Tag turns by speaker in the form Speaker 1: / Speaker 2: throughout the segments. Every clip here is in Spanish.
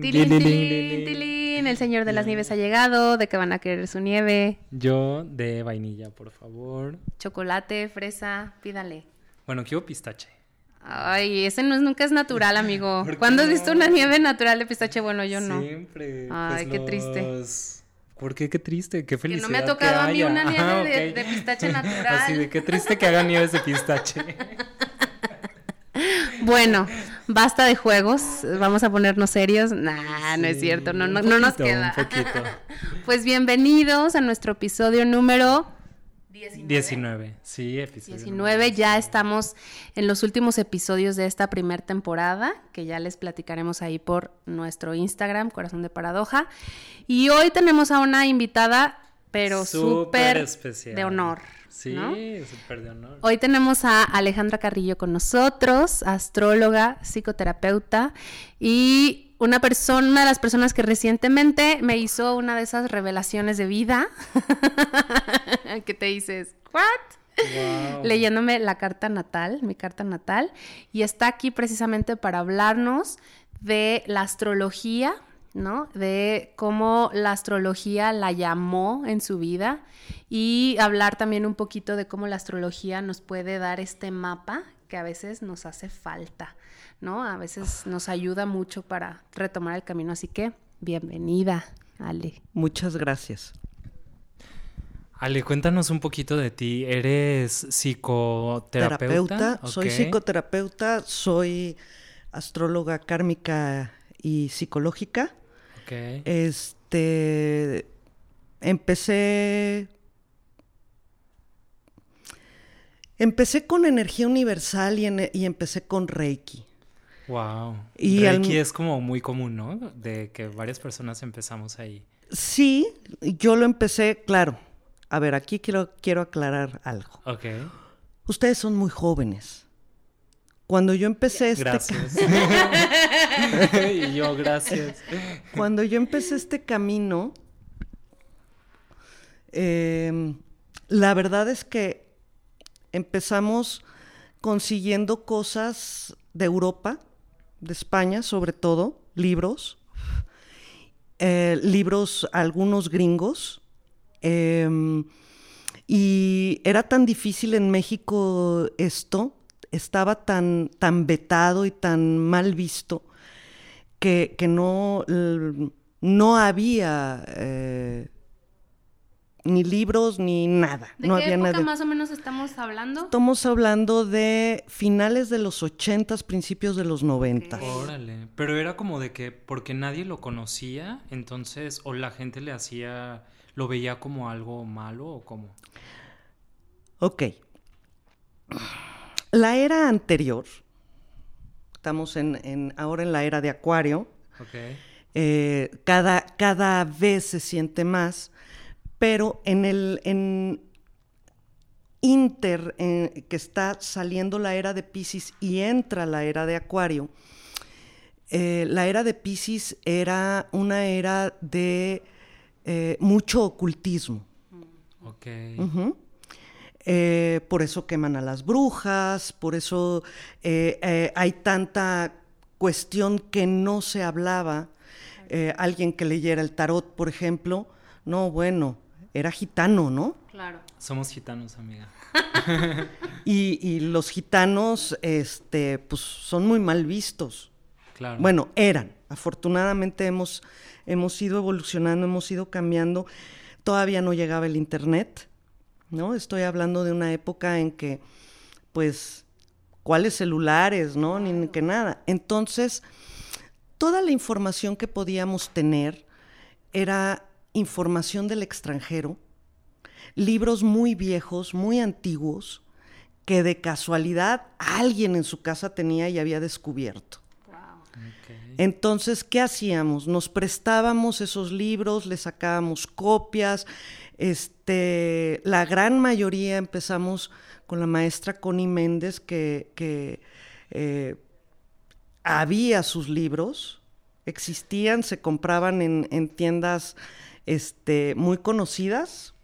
Speaker 1: Tilín, tilín, tilín, El señor de las nieves ha llegado. ¿De qué van a querer su nieve?
Speaker 2: Yo de vainilla, por favor.
Speaker 1: Chocolate, fresa, pídale.
Speaker 2: Bueno, quiero pistache.
Speaker 1: Ay, ese no es, nunca es natural, amigo.
Speaker 2: ¿Por qué
Speaker 1: ¿Cuándo has
Speaker 2: no?
Speaker 1: visto una nieve natural de pistache? Bueno, yo no.
Speaker 2: Siempre.
Speaker 1: Ay,
Speaker 2: pues,
Speaker 1: qué triste.
Speaker 2: ¿Por qué? Qué triste, qué
Speaker 1: Que
Speaker 2: felicidad.
Speaker 1: no me ha tocado a mí una nieve
Speaker 2: Ajá,
Speaker 1: de, de pistache natural.
Speaker 2: Así de qué triste que hagan nieves de pistache.
Speaker 1: Bueno, basta de juegos. Vamos a ponernos serios. Nah, no es cierto. No, no,
Speaker 2: un
Speaker 1: no nos
Speaker 2: poquito,
Speaker 1: queda.
Speaker 2: Un poquito.
Speaker 1: Pues bienvenidos a nuestro episodio número 19.
Speaker 2: 19. Sí, episodio.
Speaker 1: 19, ya estamos en los últimos episodios de esta primera temporada, que ya les platicaremos ahí por nuestro Instagram, Corazón de Paradoja. Y hoy tenemos a una invitada, pero súper
Speaker 2: especial.
Speaker 1: de honor.
Speaker 2: Sí,
Speaker 1: ¿no?
Speaker 2: súper de honor.
Speaker 1: Hoy tenemos a Alejandra Carrillo con nosotros, astróloga, psicoterapeuta y una persona, una de las personas que recientemente me hizo una de esas revelaciones de vida que te dices, ¿what?
Speaker 2: Wow.
Speaker 1: leyéndome la carta natal, mi carta natal, y está aquí precisamente para hablarnos de la astrología, ¿no? De cómo la astrología la llamó en su vida y hablar también un poquito de cómo la astrología nos puede dar este mapa que a veces nos hace falta, ¿no? A veces nos ayuda mucho para retomar el camino, así que bienvenida, Ale.
Speaker 3: Muchas gracias.
Speaker 2: Ale, cuéntanos un poquito de ti. ¿Eres psicoterapeuta?
Speaker 3: Terapeuta, soy psicoterapeuta, soy astróloga kármica y psicológica. Este empecé empecé con energía universal y, en- y empecé con Reiki.
Speaker 2: Wow.
Speaker 3: Y al-
Speaker 2: Reiki es como muy común, ¿no? De que varias personas empezamos ahí.
Speaker 3: Sí, yo lo empecé, claro. A ver, aquí quiero quiero aclarar algo.
Speaker 2: Ok.
Speaker 3: Ustedes son muy jóvenes. Cuando yo empecé este
Speaker 2: Gracias. y yo, gracias.
Speaker 3: Cuando yo empecé este camino, eh, la verdad es que empezamos consiguiendo cosas de Europa, de España sobre todo, libros, eh, libros algunos gringos, em, y era tan difícil en México esto, estaba tan, tan vetado y tan mal visto que, que no, l- no había eh, ni libros ni nada.
Speaker 1: ¿De
Speaker 3: no
Speaker 1: qué
Speaker 3: había
Speaker 1: época
Speaker 3: nada.
Speaker 1: más o menos estamos hablando?
Speaker 3: Estamos hablando de finales de los ochentas, principios de los noventas.
Speaker 2: Órale. Pero era como de que porque nadie lo conocía, entonces, o la gente le hacía, lo veía como algo malo o como.
Speaker 3: Ok. La era anterior, estamos en, en- ahora en la era de Acuario, eh, cada, cada vez se siente más, pero en el en inter eh, que está saliendo la era de Pisces y entra la era de Acuario, eh, la era de Pisces era una era de eh, mucho ocultismo.
Speaker 2: Ok.
Speaker 3: Eh, por eso queman a las brujas, por eso eh, eh, hay tanta cuestión que no se hablaba. Eh, alguien que leyera el tarot, por ejemplo, no, bueno, era gitano, ¿no?
Speaker 1: Claro.
Speaker 2: Somos gitanos, amiga.
Speaker 3: Y, y los gitanos, este, pues son muy mal vistos.
Speaker 2: Claro.
Speaker 3: Bueno, eran. Afortunadamente hemos, hemos ido evolucionando, hemos ido cambiando. Todavía no llegaba el Internet, ¿no? Estoy hablando de una época en que, pues, ¿cuáles celulares, no? Ni que nada. Entonces, toda la información que podíamos tener era información del extranjero, libros muy viejos, muy antiguos, que de casualidad alguien en su casa tenía y había descubierto. Entonces, ¿qué hacíamos? Nos prestábamos esos libros, le sacábamos copias. Este, la gran mayoría empezamos con la maestra Connie Méndez, que, eh, había sus libros, existían, se compraban en, en tiendas este, muy conocidas,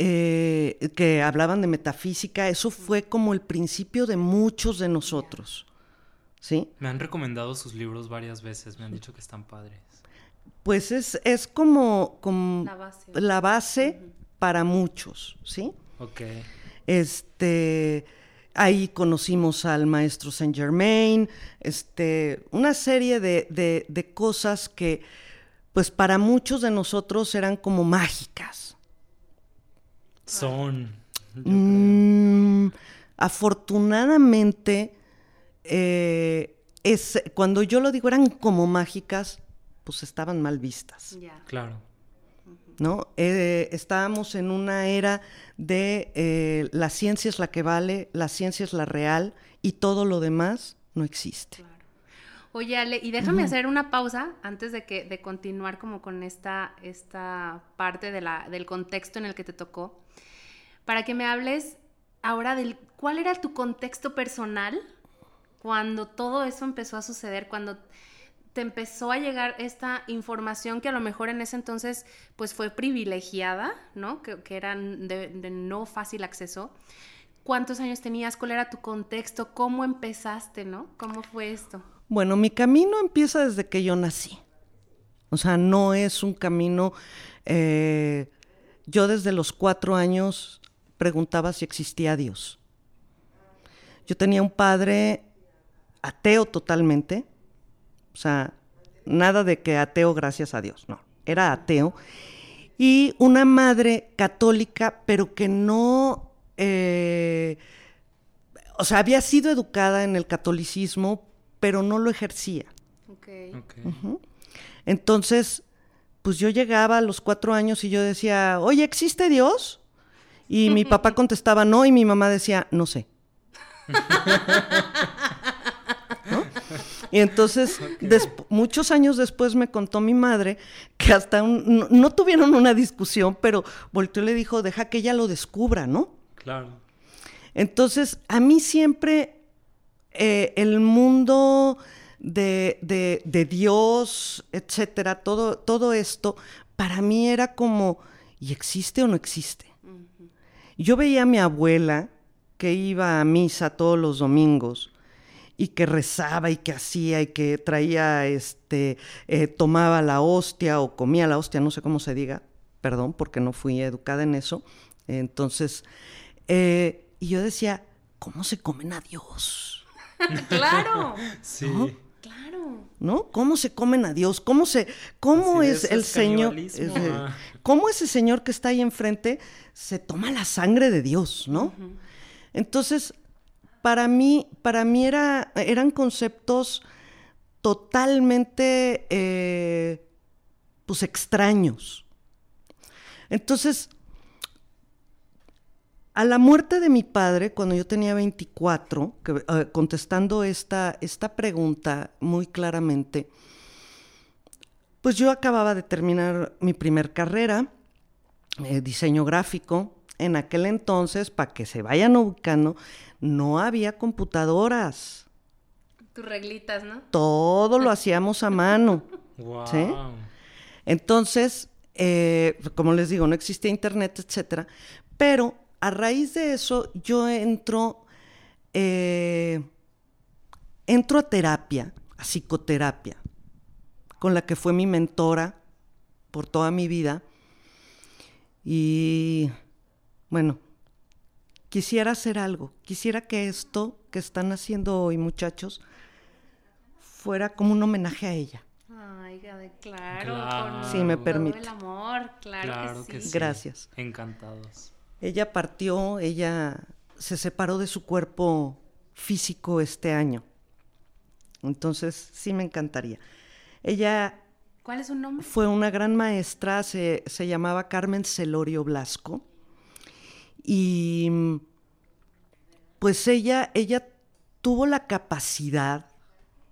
Speaker 3: eh, que hablaban de metafísica. Eso fue como el principio de muchos de nosotros. ¿Sí?
Speaker 2: Me han recomendado sus libros varias veces, me han dicho que están padres.
Speaker 3: Pues es, es como, como
Speaker 1: La base.
Speaker 3: la base para muchos, ¿sí?
Speaker 2: Ok.
Speaker 3: Este, ahí conocimos al maestro Saint Germain, este, una serie de, de- de cosas que, pues para muchos de nosotros eran como mágicas.
Speaker 2: Son.
Speaker 3: Mm, afortunadamente, eh, es, cuando yo lo digo eran como mágicas, pues estaban mal vistas.
Speaker 1: Ya.
Speaker 2: Claro.
Speaker 3: ¿no? Eh, estábamos en una era de eh, la ciencia es la que vale, la ciencia es la real y todo lo demás no existe.
Speaker 1: Oye, Ale, y déjame hacer una pausa antes de que de continuar como con esta, esta parte de la, del contexto en el que te tocó, para que me hables ahora del cuál era tu contexto personal cuando todo eso empezó a suceder, cuando te empezó a llegar esta información que a lo mejor en ese entonces pues fue privilegiada, ¿no? Que, que eran de, de no fácil acceso. ¿Cuántos años tenías? ¿Cuál era tu contexto? ¿Cómo empezaste, no? ¿Cómo fue esto?
Speaker 3: Bueno, mi camino empieza desde que yo nací. O sea, no es un camino... eh, yo desde los cuatro años preguntaba si existía Dios. Yo tenía un padre ateo totalmente. O sea, nada de que ateo gracias a Dios, no. Era ateo. Y una madre católica, pero que no... eh, o sea, había sido educada en el catolicismo, pero no lo ejercía.
Speaker 1: Ok.
Speaker 2: Ok.
Speaker 3: Entonces, pues yo llegaba a los cuatro años y yo decía, oye, ¿existe Dios? Y mi papá contestaba no y mi mamá decía, no sé. Y entonces, muchos años después me contó mi madre que hasta un- no, no tuvieron una discusión, pero volteó y le dijo, deja que ella lo descubra, ¿no?
Speaker 2: Claro.
Speaker 3: Entonces, a mí siempre eh, el mundo de, de- de Dios, etcétera, todo, todo esto, para mí era como, ¿y existe o no existe? Yo veía a mi abuela que iba a misa todos los domingos y que rezaba y que hacía y que traía, este, eh, tomaba la hostia o comía la hostia, no sé cómo se diga, perdón, porque no fui educada en eso. Entonces, eh, y yo decía, ¿cómo se comen a Dios?
Speaker 1: claro,
Speaker 2: Sí.
Speaker 1: claro.
Speaker 3: ¿No? ¿Cómo se comen a Dios? ¿Cómo se, cómo
Speaker 2: Así
Speaker 3: es el
Speaker 2: es
Speaker 3: Señor?
Speaker 2: ah.
Speaker 3: ¿Cómo ese Señor que está ahí enfrente se toma la sangre de Dios, ¿no? Entonces, para mí, para mí era, eran conceptos totalmente, eh, pues, extraños. Entonces, a la muerte de mi padre, cuando yo tenía 24, que, eh, contestando esta, esta pregunta muy claramente, pues yo acababa de terminar mi primer carrera, eh, diseño gráfico. En aquel entonces, para que se vayan ubicando, no había computadoras.
Speaker 1: Tus reglitas, ¿no?
Speaker 3: Todo lo hacíamos a mano.
Speaker 2: Wow.
Speaker 3: ¿Sí? Entonces, eh, como les digo, no existía internet, etcétera. Pero a raíz de eso, yo entro, eh, entro a terapia, a psicoterapia, con la que fue mi mentora por toda mi vida. Y bueno, quisiera hacer algo. Quisiera que esto que están haciendo hoy, muchachos, fuera como un homenaje a ella.
Speaker 1: Ay, claro.
Speaker 2: Claro.
Speaker 1: con
Speaker 3: Sí, me
Speaker 1: todo
Speaker 3: permite.
Speaker 1: el amor, claro,
Speaker 2: Claro
Speaker 1: que,
Speaker 2: que
Speaker 1: sí.
Speaker 2: sí.
Speaker 3: Gracias.
Speaker 2: Encantados.
Speaker 3: Ella partió, ella se separó de su cuerpo físico este año. Entonces, sí me encantaría. Ella
Speaker 1: ¿Cuál es su nombre?
Speaker 3: fue una gran maestra, se, se llamaba Carmen Celorio Blasco. Y pues ella, ella tuvo la capacidad,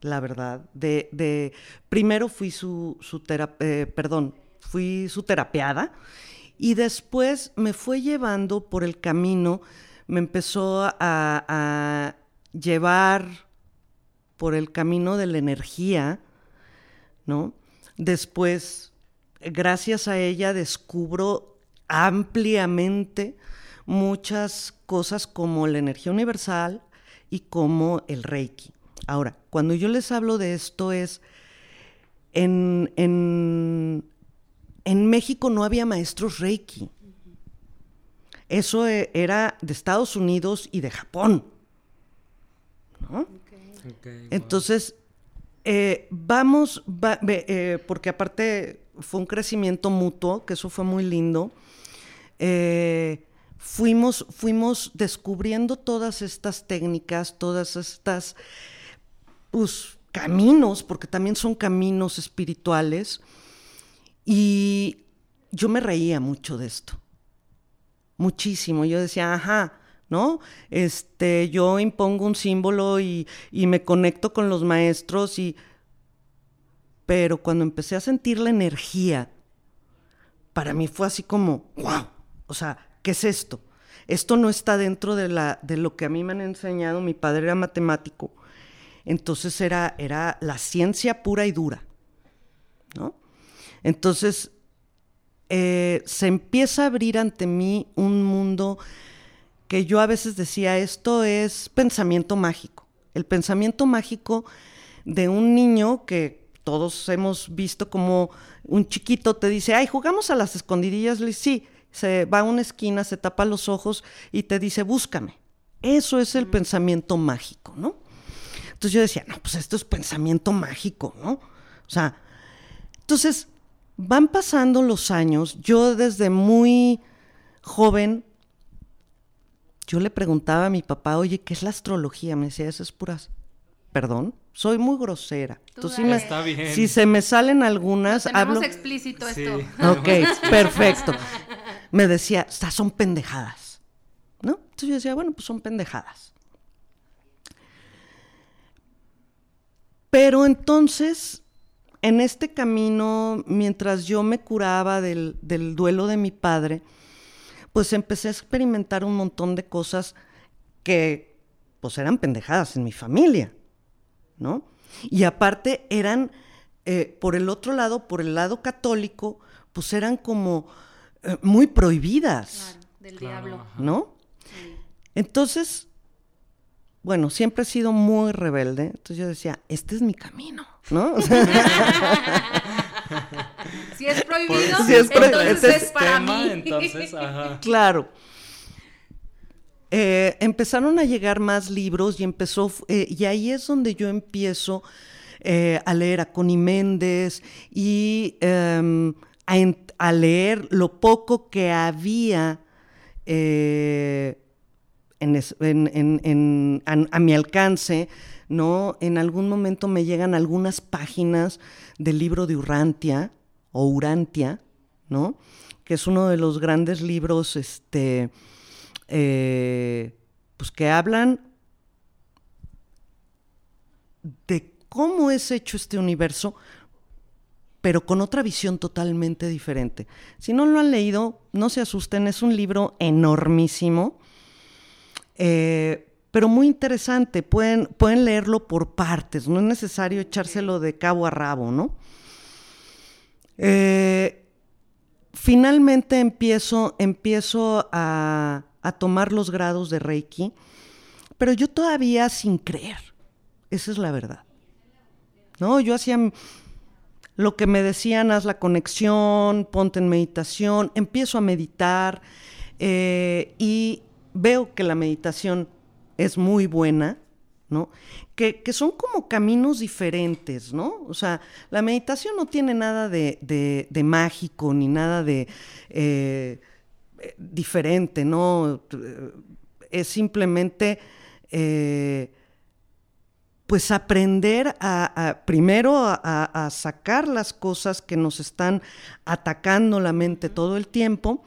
Speaker 3: la verdad, de, primero fui su, eh, perdón, fui su terapeada y después me fue llevando por el camino, me empezó a llevar por el camino de la energía, ¿no? Después, gracias a ella, descubro ampliamente muchas cosas como la energía universal y como el Reiki. Ahora, cuando yo les hablo de esto es, en, en, en México no había maestros Reiki. Eso e, era de Estados Unidos y de Japón. ¿no? Entonces, eh, vamos, eh, porque aparte fue un crecimiento mutuo, que eso fue muy lindo. Eh, fuimos, fuimos descubriendo todas estas técnicas, todas estas pues, caminos, porque también son caminos espirituales. Y yo me reía mucho de esto, muchísimo. Yo decía, ajá, ¿no? Este, yo impongo un símbolo y, y me conecto con los maestros y... Pero cuando empecé a sentir la energía, para mí fue así como, wow, o sea, ¿qué es esto? Esto no está dentro de, la, de lo que a mí me han enseñado, mi padre era matemático, entonces era, era la ciencia pura y dura, ¿no? Entonces eh, se empieza a abrir ante mí un mundo que yo a veces decía, esto es pensamiento mágico. El pensamiento mágico de un niño que todos hemos visto como un chiquito te dice, ay, jugamos a las escondidillas. Le sí, se va a una esquina, se tapa los ojos y te dice, búscame. Eso es el pensamiento mágico, ¿no? Entonces yo decía, no, pues esto es pensamiento mágico, ¿no? O sea, entonces van pasando los años, yo desde muy joven yo le preguntaba a mi papá, oye, ¿qué es la astrología? Me decía, eso es puras. Perdón, soy muy grosera. Entonces, si,
Speaker 2: Está bien.
Speaker 3: si se me salen algunas, hablo.
Speaker 1: explícito esto.
Speaker 3: Ok, perfecto. Me decía, estas son pendejadas. ¿No? Entonces yo decía, bueno, pues son pendejadas. Pero entonces, en este camino, mientras yo me curaba del, del duelo de mi padre, pues empecé a experimentar un montón de cosas que pues eran pendejadas en mi familia, ¿no? Y aparte eran, eh, por el otro lado, por el lado católico, pues eran como muy prohibidas.
Speaker 1: Claro, del diablo.
Speaker 3: ¿No? Entonces, bueno, siempre he sido muy rebelde, entonces yo decía, este es mi camino, ¿no? O sea,
Speaker 1: Si es prohibido,
Speaker 3: Si es prohibido,
Speaker 1: entonces
Speaker 3: ese
Speaker 1: es para
Speaker 2: tema,
Speaker 1: mí.
Speaker 2: entonces, ajá.
Speaker 3: Claro. Eh, empezaron a llegar más libros y empezó, eh, y ahí es donde yo empiezo eh, a leer a Connie Méndez y em, a, en- a leer lo poco que había eh, en a mi alcance, ¿no? En algún momento me llegan algunas páginas del libro de Urrantia o Urantia, ¿no? Que es uno de los grandes libros, este, eh, pues que hablan de cómo es hecho este universo, pero con otra visión totalmente diferente. Si no lo han leído, no se asusten, es un libro enormísimo, eh, pero muy interesante. Pueden, pueden leerlo por partes, no es necesario echárselo de cabo a rabo, ¿no? Eh, finalmente empiezo, empiezo a, a tomar los grados de Reiki, pero yo todavía sin creer. Esa es la verdad. ¿No? Yo hacía lo que me decían, haz la conexión, ponte en meditación, empiezo a meditar eh, y veo que la meditación es muy buena, ¿no? Que, que son como caminos diferentes, ¿no? O sea, la meditación no tiene nada de, de- mágico ni nada de eh, diferente, ¿no? Eh, Es simplemente, pues, aprender a, a- primero a, a- a sacar las cosas que nos están atacando la mente todo el tiempo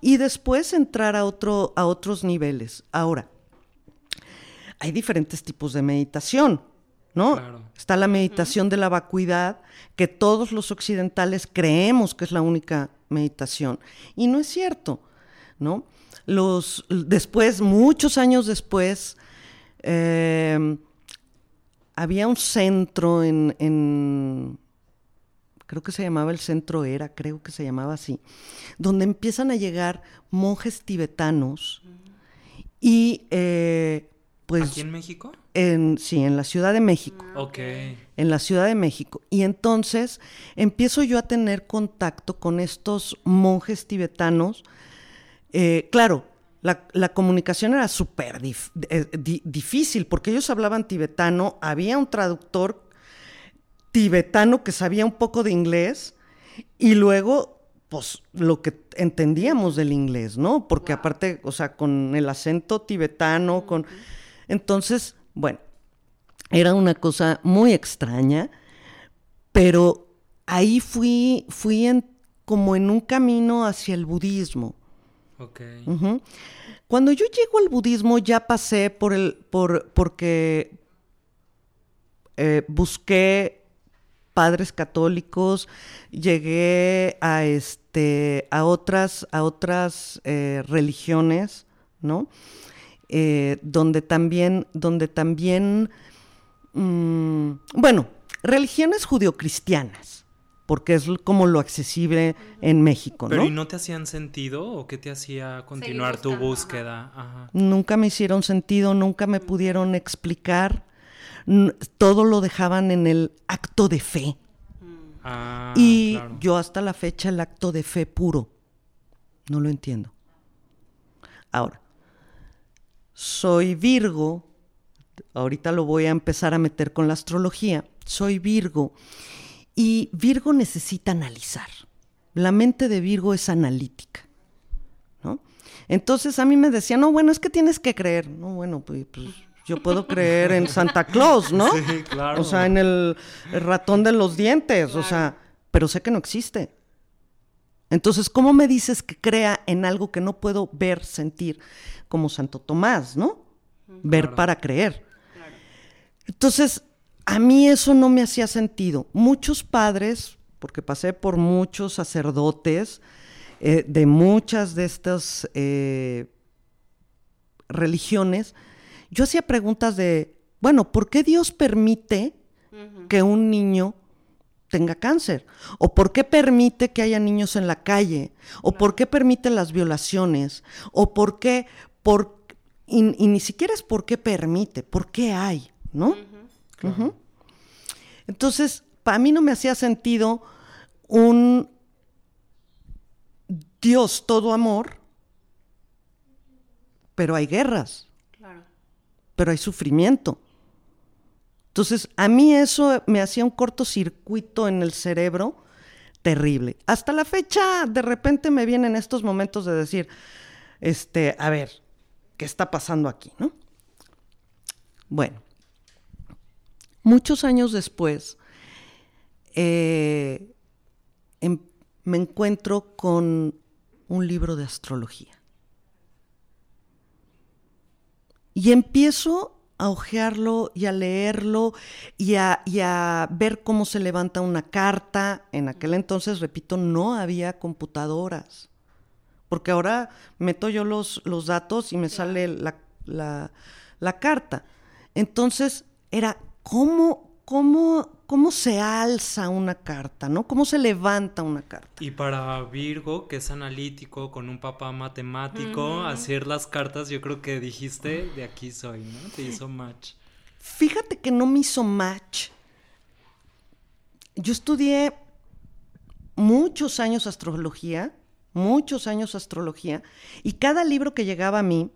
Speaker 3: y después entrar a, otro, a otros niveles. Ahora, hay diferentes tipos de meditación, ¿no?
Speaker 2: Claro.
Speaker 3: Está la meditación de la vacuidad, que todos los occidentales creemos que es la única meditación. Y no es cierto, ¿no? Los, después, muchos años después, eh, había un centro en, en- creo que se llamaba el centro Era, creo que se llamaba así, donde empiezan a llegar monjes tibetanos y eh, pues
Speaker 2: ¿Aquí en México?
Speaker 3: En, sí, en la Ciudad de México.
Speaker 2: Ok.
Speaker 3: En la Ciudad de México. Y entonces empiezo yo a tener contacto con estos monjes tibetanos. Eh, claro, la, la comunicación era súper dif- eh, di- difícil porque ellos hablaban tibetano, había un traductor tibetano que sabía un poco de inglés y luego, pues, lo que entendíamos del inglés, ¿no? Porque aparte, o sea, con el acento tibetano, con... Entonces, bueno, era una cosa muy extraña, pero ahí fui, fui en, como en un camino hacia el budismo. Cuando yo llego al budismo ya pasé por el, por, porque eh, busqué padres católicos, llegué a este, a otras, a otras eh, religiones, ¿no? Eh, donde también, donde también, mm, bueno, religiones judio-cristianas, porque es como lo accesible en México,
Speaker 2: Pero
Speaker 3: ¿no?
Speaker 2: ¿y no te hacían sentido o qué te hacía continuar tu
Speaker 1: buscando,
Speaker 2: búsqueda? Ajá.
Speaker 3: nunca me hicieron sentido, nunca me pudieron explicar. Todo lo dejaban en el acto de fe.
Speaker 2: Ah,
Speaker 3: y
Speaker 2: claro.
Speaker 3: yo hasta la fecha el acto de fe puro. No lo entiendo. Ahora, soy Virgo. Ahorita lo voy a empezar a meter con la astrología. Soy Virgo. Y Virgo necesita analizar. La mente de Virgo es analítica. ¿no? Entonces a mí me decían, no, bueno, es que tienes que creer. No, bueno, pues, pues, yo puedo creer en Santa Claus, ¿no?
Speaker 2: Sí, claro.
Speaker 3: O sea, en el, ratón de los dientes, o sea, pero sé que no existe. Entonces, ¿cómo me dices que crea en algo que no puedo ver, sentir, como Santo Tomás, ¿no? Ver
Speaker 2: Claro.
Speaker 3: para creer. Entonces, a mí eso no me hacía sentido. Muchos padres, porque pasé por muchos sacerdotes eh, de muchas de estas eh, religiones, yo hacía preguntas de, bueno, ¿por qué Dios permite que un niño tenga cáncer? ¿O por qué permite que haya niños en la calle? ¿O por qué permite las violaciones? ¿O por qué? Por, y, y ni siquiera es por qué permite, por qué hay, ¿no? Entonces, para mí no me hacía sentido un Dios todo amor, pero hay guerras
Speaker 1: Claro.
Speaker 3: pero hay sufrimiento. Entonces, a mí eso me hacía un cortocircuito en el cerebro terrible. Hasta la fecha, de repente me vienen estos momentos de decir, este, a ver, ¿qué está pasando aquí, no? Bueno, muchos años después, eh, em- me encuentro con un libro de astrología. Y empiezo a hojearlo y a leerlo y a, y a ver cómo se levanta una carta. En aquel entonces, repito, no había computadoras. Porque ahora meto yo los, los datos y me sale la, la- la carta. Entonces, era cómo, cómo, cómo se alza una carta, ¿no? Cómo se levanta una carta.
Speaker 2: Y para Virgo, que es analítico, con un papá matemático, hacer las cartas, yo creo que dijiste, de aquí soy, ¿no? Te hizo match.
Speaker 3: Fíjate que no me hizo match. Yo estudié muchos años astrología, muchos años astrología, y cada libro que llegaba a mí,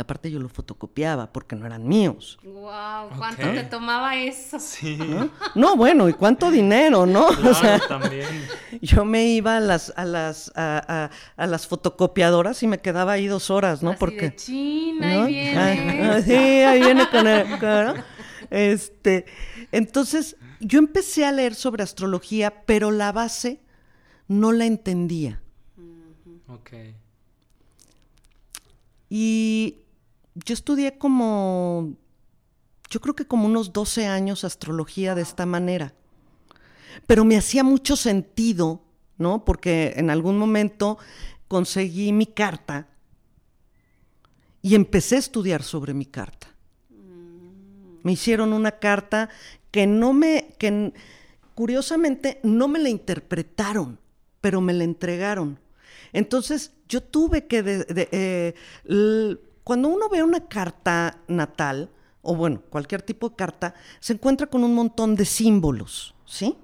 Speaker 3: aparte yo lo fotocopiaba porque no eran míos.
Speaker 1: Wow, ¿cuánto te tomaba eso?
Speaker 2: Sí.
Speaker 3: ¿no? No, bueno, ¿y cuánto dinero, no? O
Speaker 2: Claro,
Speaker 3: sea,
Speaker 2: también.
Speaker 3: yo me iba a las, a las, a, a- a las fotocopiadoras y me quedaba ahí dos horas, ¿no?
Speaker 1: Así
Speaker 3: porque
Speaker 1: de China,
Speaker 3: ¿no?
Speaker 1: ahí viene.
Speaker 3: Ah, ah, sí, ahí viene con el, claro. Este, entonces, yo empecé a leer sobre astrología, pero la base no la entendía.
Speaker 2: Ok.
Speaker 3: Y yo estudié como, yo creo que como unos 12 años astrología de esta manera. Pero me hacía mucho sentido, ¿no? Porque en algún momento conseguí mi carta y empecé a estudiar sobre mi carta. Me hicieron una carta que no me, que curiosamente no me la interpretaron, pero me la entregaron. Entonces yo tuve que eh, cuando uno ve una carta natal, o bueno, cualquier tipo de carta, se encuentra con un montón de símbolos, ¿sí?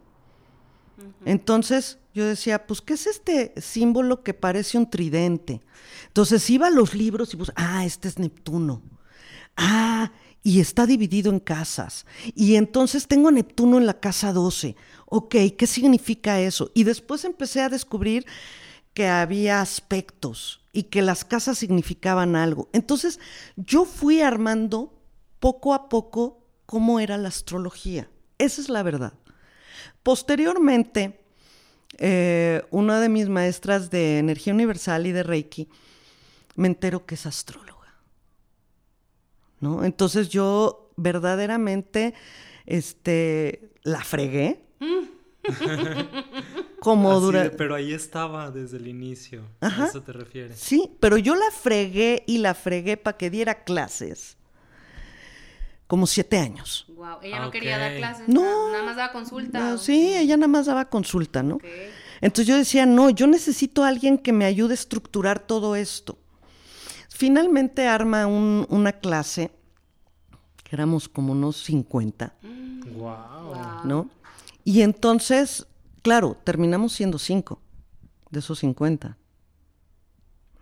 Speaker 3: Entonces yo decía, pues, ¿qué es este símbolo que parece un tridente? Entonces iba a los libros y pues, ah, este es Neptuno. Ah, y está dividido en casas. Y entonces tengo a Neptuno en la casa 12. Ok, ¿qué significa eso? Y después empecé a descubrir había aspectos y que las casas significaban algo. Entonces yo fui armando poco a poco cómo era la astrología. Esa es la verdad. Posteriormente, eh, una de mis maestras de energía universal y de Reiki, me entero que es astróloga. ¿No? Entonces yo verdaderamente este, la fregué.
Speaker 2: Como durante... Pero ahí estaba desde el inicio. ¿A eso te refieres?
Speaker 3: Sí, pero yo la fregué y la fregué para que diera clases como siete años.
Speaker 1: Wow, ella no quería dar clases, no, nada más daba consulta.
Speaker 3: sí, ella nada más daba consulta, ¿no? Entonces yo decía, no, yo necesito a alguien que me ayude a estructurar todo esto. Finalmente arma una clase, que éramos como unos 50.
Speaker 2: Wow.
Speaker 3: ¿No? Y entonces, claro, terminamos siendo cinco de esos 50.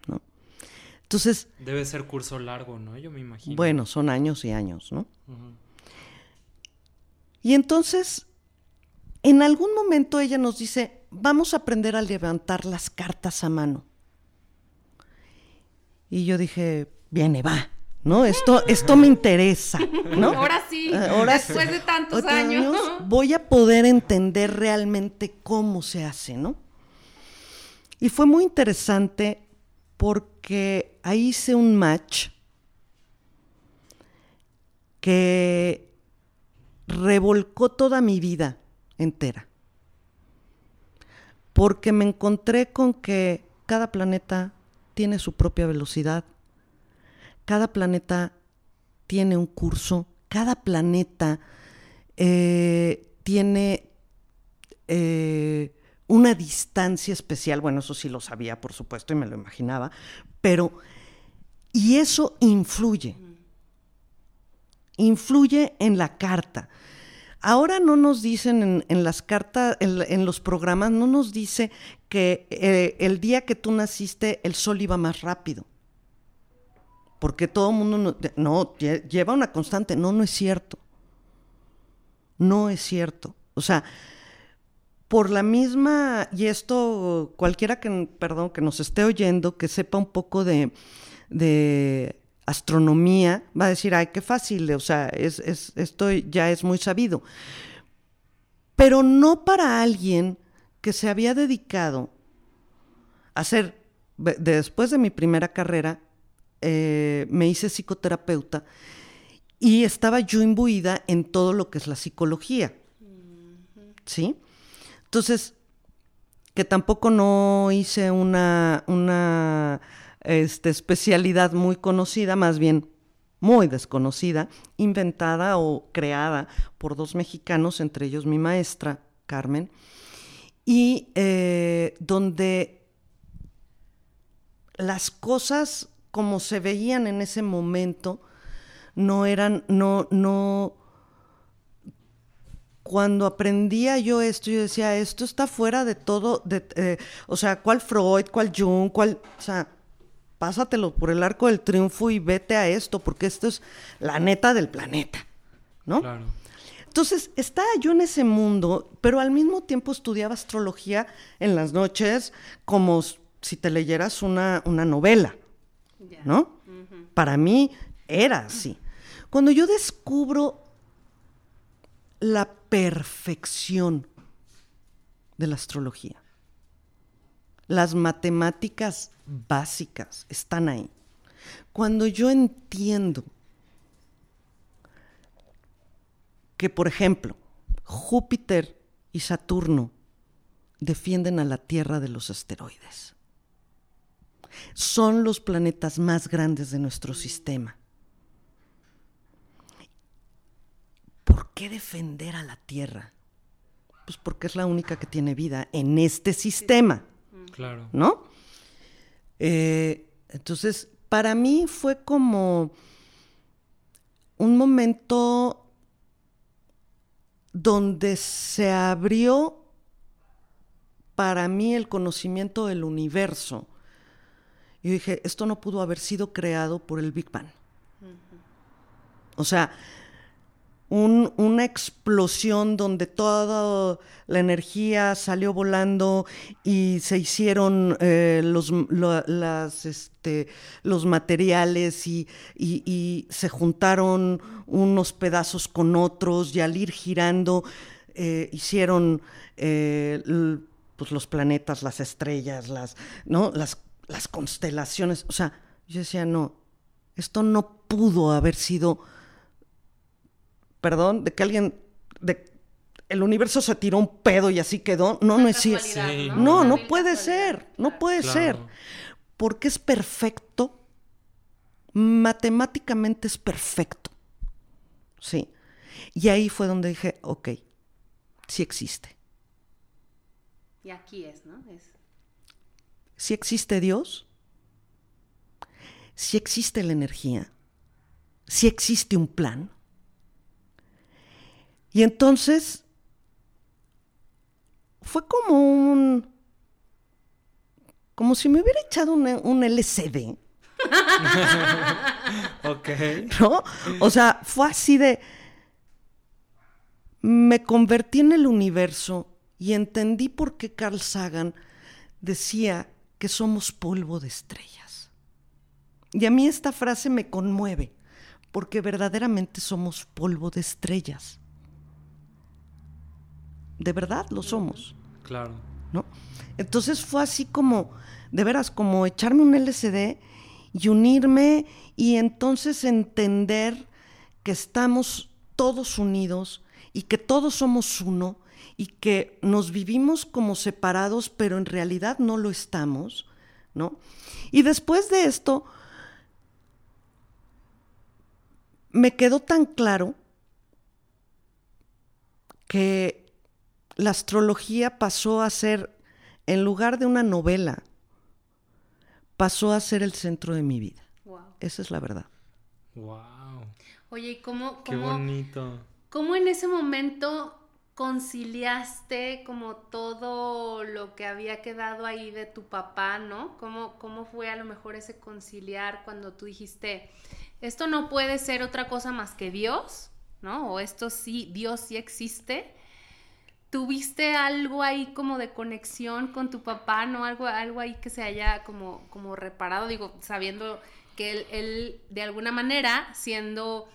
Speaker 3: ¿No? Entonces...
Speaker 2: Debe ser curso largo, ¿no? Yo me imagino.
Speaker 3: Bueno, son años y años, ¿no? Y entonces, en algún momento ella nos dice, vamos a aprender a levantar las cartas a mano. Y yo dije, viene, va, ¿no? Esto, esto me interesa, ¿no?
Speaker 1: Ahora sí, Ahora después de tantos años.
Speaker 3: Voy a poder entender realmente cómo se hace, ¿no? Y fue muy interesante porque ahí hice un match que revolcó toda mi vida entera. Porque me encontré con que cada planeta tiene su propia velocidad, cada planeta tiene un curso, cada planeta eh, tiene eh, una distancia especial, bueno, eso sí lo sabía, por supuesto, y me lo imaginaba, pero, y eso influye influye en la carta. Ahora no nos dicen en, las cartas, en, los programas, no nos dice que eh, el día que tú naciste el sol iba más rápido. Porque todo el mundo no, lleva una constante. No, no es cierto. No es cierto. O sea, por la misma, y esto cualquiera que, perdón, que nos esté oyendo, que sepa un poco de astronomía, va a decir, ay, qué fácil, o sea, es, esto ya es muy sabido. Pero no para alguien que se había dedicado a hacer, después de mi primera carrera, eh, me hice psicoterapeuta y estaba yo imbuida en todo lo que es la psicología. ¿Sí? Entonces, que tampoco no hice una, una este, especialidad muy conocida, más bien muy desconocida, inventada o creada por dos mexicanos, entre ellos mi maestra, Carmen, y eh, donde las cosas como se veían en ese momento no eran, no, no, cuando aprendía yo esto, yo decía, esto está fuera de todo, de, eh, o sea, ¿cuál Freud, cuál Jung, cuál, o sea, pásatelo por el arco del triunfo y vete a esto, porque esto es la neta del planeta, ¿no? Claro. Entonces, estaba yo en ese mundo, pero al mismo tiempo estudiaba astrología en las noches como si te leyeras una, una novela, ¿no? Para mí era así. Cuando yo descubro la perfección de la astrología, las matemáticas básicas están ahí. Cuando yo entiendo que, por ejemplo, Júpiter y Saturno defienden a la Tierra de los asteroides. Son los planetas más grandes de nuestro sistema. ¿Por qué defender a la Tierra? Pues porque es la única que tiene vida en este sistema.
Speaker 2: Claro.
Speaker 3: ¿No? Eh, entonces, para mí fue como un momento donde se abrió para mí el conocimiento del universo. Y dije, esto no pudo haber sido creado por el Big Bang. O sea, una explosión donde toda la energía salió volando y se hicieron eh, los, las, este, los materiales y, se juntaron unos pedazos con otros y al ir girando eh, hicieron eh, pues los planetas, las estrellas, las, ¿no? las, las constelaciones. O sea, yo decía, no, esto no pudo haber sido perdón, de que alguien, de, el universo se tiró un pedo y así quedó. No, no es cierto. ¿no? no, puede ser, no puede ser. Porque es perfecto, matemáticamente es perfecto. Sí. Y ahí fue donde dije, ok, sí existe.
Speaker 1: Y aquí es, ¿no? Es...
Speaker 3: Sí existe Dios, sí existe la energía, sí existe un plan, y entonces fue como un... como si me hubiera echado un, LCD.
Speaker 2: ok.
Speaker 3: ¿No? O sea, fue así de... Me convertí en el universo y entendí por qué Carl Sagan decía que somos polvo de estrellas. Y a mí esta frase me conmueve, porque verdaderamente somos polvo de estrellas de verdad lo somos.
Speaker 2: Claro.
Speaker 3: ¿No? Entonces fue así como, de veras, como echarme un LCD y unirme y entonces entender que estamos todos unidos y que todos somos uno y que nos vivimos como separados, pero en realidad no lo estamos, ¿no? Y después de esto, me quedó tan claro que la astrología pasó a ser, en lugar de una novela, pasó a ser el centro de mi vida. Esa es la verdad.
Speaker 2: Wow.
Speaker 1: Oye, ¿y cómo,
Speaker 2: Qué bonito.
Speaker 1: ¿Cómo en ese momento conciliaste como todo lo que había quedado ahí de tu papá, ¿no? ¿Cómo, ¿Cómo fue a lo mejor ese conciliar cuando tú dijiste, esto no puede ser otra cosa más que Dios, ¿no? O esto sí, Dios sí existe, ¿Tuviste algo ahí como de conexión con tu papá, no? Algo, algo ahí que se haya como, como reparado, digo, sabiendo que él, él, de alguna manera, siendo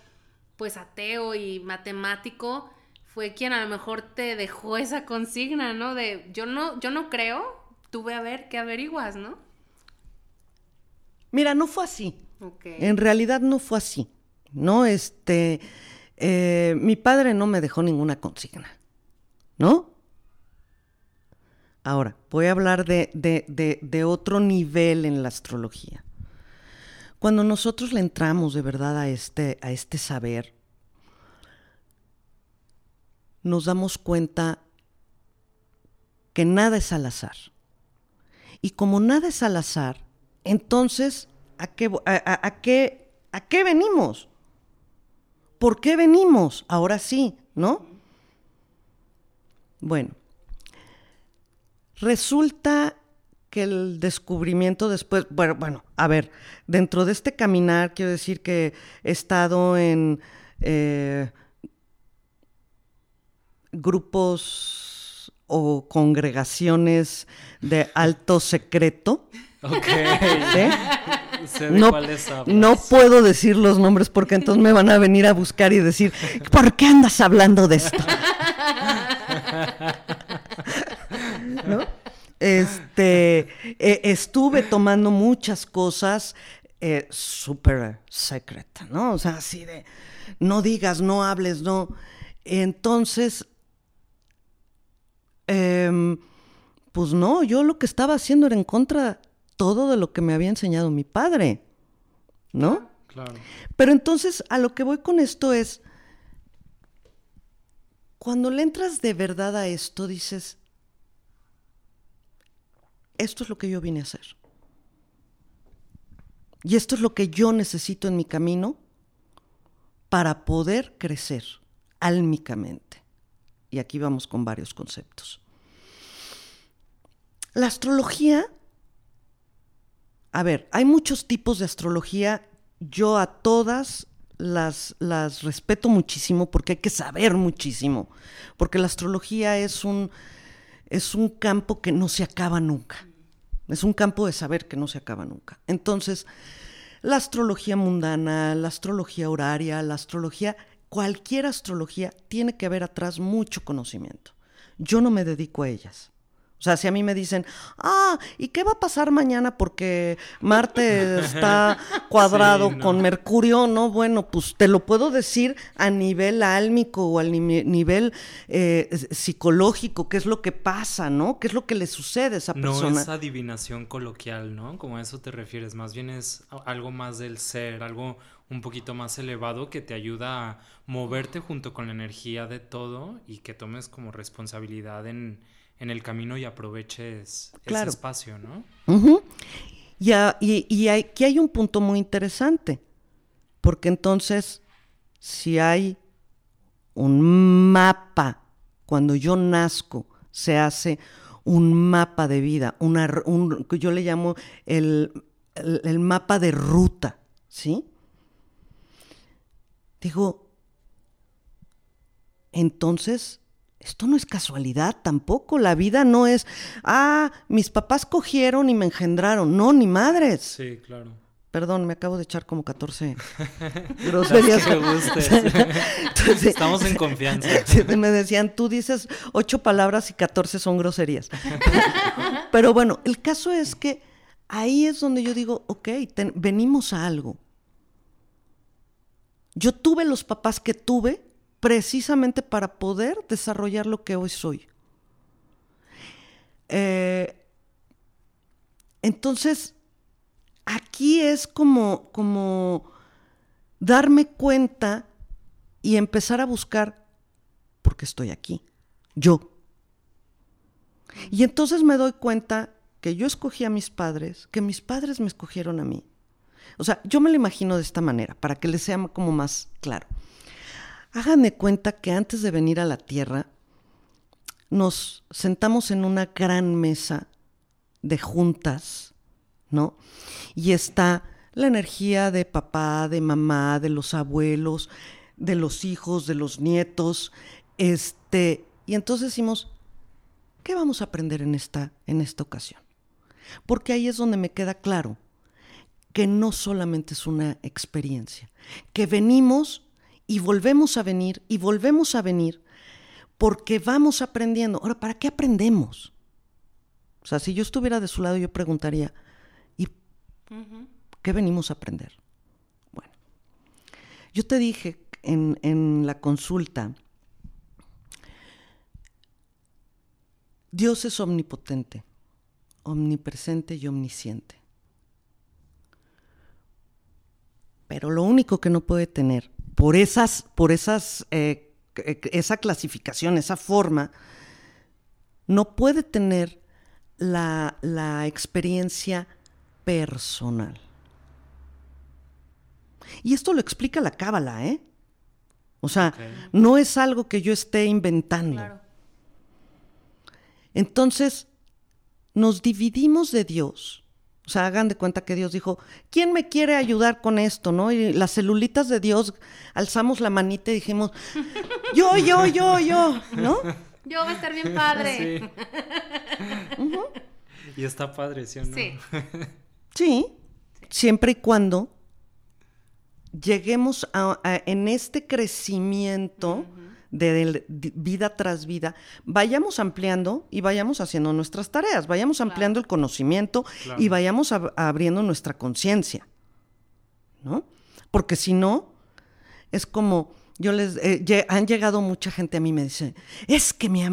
Speaker 1: pues ateo y matemático, fue quien a lo mejor te dejó esa consigna, ¿no? De yo no, yo no creo, tuve a ver qué averiguas, ¿no?
Speaker 3: Mira, no fue así. En realidad no fue así. No, este, eh, mi padre no me dejó ninguna consigna. ¿no? Ahora, voy a hablar de, de, otro nivel en la astrología. Cuando nosotros le entramos de verdad a este, a este saber, nos damos cuenta que nada es al azar. Y como nada es al azar, entonces, ¿a qué, a, qué, ¿a qué venimos? ¿Por qué venimos? Ahora sí, ¿no? Bueno, resulta que el descubrimiento después, bueno, bueno, a ver, dentro de este caminar quiero decir que he estado en eh, grupos o congregaciones de alto secreto.
Speaker 2: Ok.
Speaker 3: no, no puedo decir los nombres porque entonces me van a venir a buscar y decir, ¿por qué andas hablando de esto? Este, e, estuve tomando muchas cosas eh, súper secretas, ¿no? O sea, así de, no digas, no hables, no. Entonces, em, pues no, yo lo que estaba haciendo era en contra todo de lo que me había enseñado mi padre, ¿no?
Speaker 2: Claro.
Speaker 3: Pero entonces, a lo que voy con esto es, cuando le entras de verdad a esto, dices, esto es lo que yo vine a hacer. Y esto es lo que yo necesito en mi camino para poder crecer álmicamente. Y aquí vamos con varios conceptos. La astrología, a ver, hay muchos tipos de astrología. Yo a todas las, las respeto muchísimo porque hay que saber muchísimo. Porque la astrología es un, es un campo que no se acaba nunca. Es un campo de saber que no se acaba nunca. Entonces, la astrología mundana, la astrología horaria, la astrología, cualquier astrología tiene que haber atrás mucho conocimiento. Yo no me dedico a ellas. O sea, si a mí me dicen, ah, ¿y qué va a pasar mañana porque Marte está cuadrado con Mercurio? No, bueno, pues te lo puedo decir a nivel álmico o al nivel eh, psicológico, qué es lo que pasa, ¿no? ¿Qué es lo que le sucede a esa persona?
Speaker 2: No es adivinación coloquial, ¿no? Como a eso te refieres, más bien es algo más del ser, algo un poquito más elevado que te ayuda a moverte junto con la energía de todo y que tomes como responsabilidad en en el camino y aproveches ese espacio, ¿no?
Speaker 3: y, y, aquí hay un punto muy interesante, porque entonces, si hay un mapa, cuando yo nazco, se hace un mapa de vida, una, un, yo le llamo el, el mapa de ruta, ¿sí? Digo, entonces esto no es casualidad tampoco. La vida no es, ah, mis papás cogieron y me engendraron. No, ni madres.
Speaker 2: Sí, claro.
Speaker 3: Perdón, me acabo de echar como 14 groserías.
Speaker 2: Estamos en confianza.
Speaker 3: Me decían, tú dices ocho palabras y 14 son groserías. Pero bueno, el caso es que ahí es donde yo digo, ok, venimos a algo. Yo tuve los papás que tuve precisamente para poder desarrollar lo que hoy soy. Eh, entonces, aquí es como, como darme cuenta y empezar a buscar por qué estoy aquí, yo. Y entonces me doy cuenta que yo escogí a mis padres, que mis padres me escogieron a mí. O sea, yo me lo imagino de esta manera, para que les sea como más claro. Háganme cuenta que antes de venir a la Tierra, nos sentamos en una gran mesa de juntas, ¿no? Y está la energía de papá, de mamá, de los abuelos, de los hijos, de los nietos, este, y entonces decimos, ¿qué vamos a aprender en esta, en esta ocasión? Porque ahí es donde me queda claro que no solamente es una experiencia, que venimos y volvemos a venir y volvemos a venir porque vamos aprendiendo. Ahora, ¿para qué aprendemos? O sea, si yo estuviera de su lado, yo preguntaría, ¿y qué venimos a aprender? Bueno, yo te dije en, en la consulta, Dios es omnipotente, omnipresente y omnisciente. Pero lo único que no puede tener por esas, por esas, eh, esa clasificación, esa forma, no puede tener la, experiencia personal. Y esto lo explica la cábala, ¿eh? O sea, no es algo que yo esté inventando. Entonces, nos dividimos de Dios o sea, hagan de cuenta que Dios dijo, ¿quién me quiere ayudar con esto? ¿No? Y las celulitas de Dios, alzamos la manita y dijimos, yo, yo, yo, yo, ¿no?
Speaker 1: Yo va a estar bien padre.
Speaker 2: Y está padre, ¿sí o no?
Speaker 3: Sí. sí, siempre y cuando lleguemos a, en este crecimiento de, vida tras vida, vayamos ampliando y vayamos haciendo nuestras tareas, vayamos ampliando el conocimiento y vayamos abriendo nuestra conciencia, ¿no? Porque si no, es como, yo les, eh, han llegado mucha gente a mí y me dice, es que mi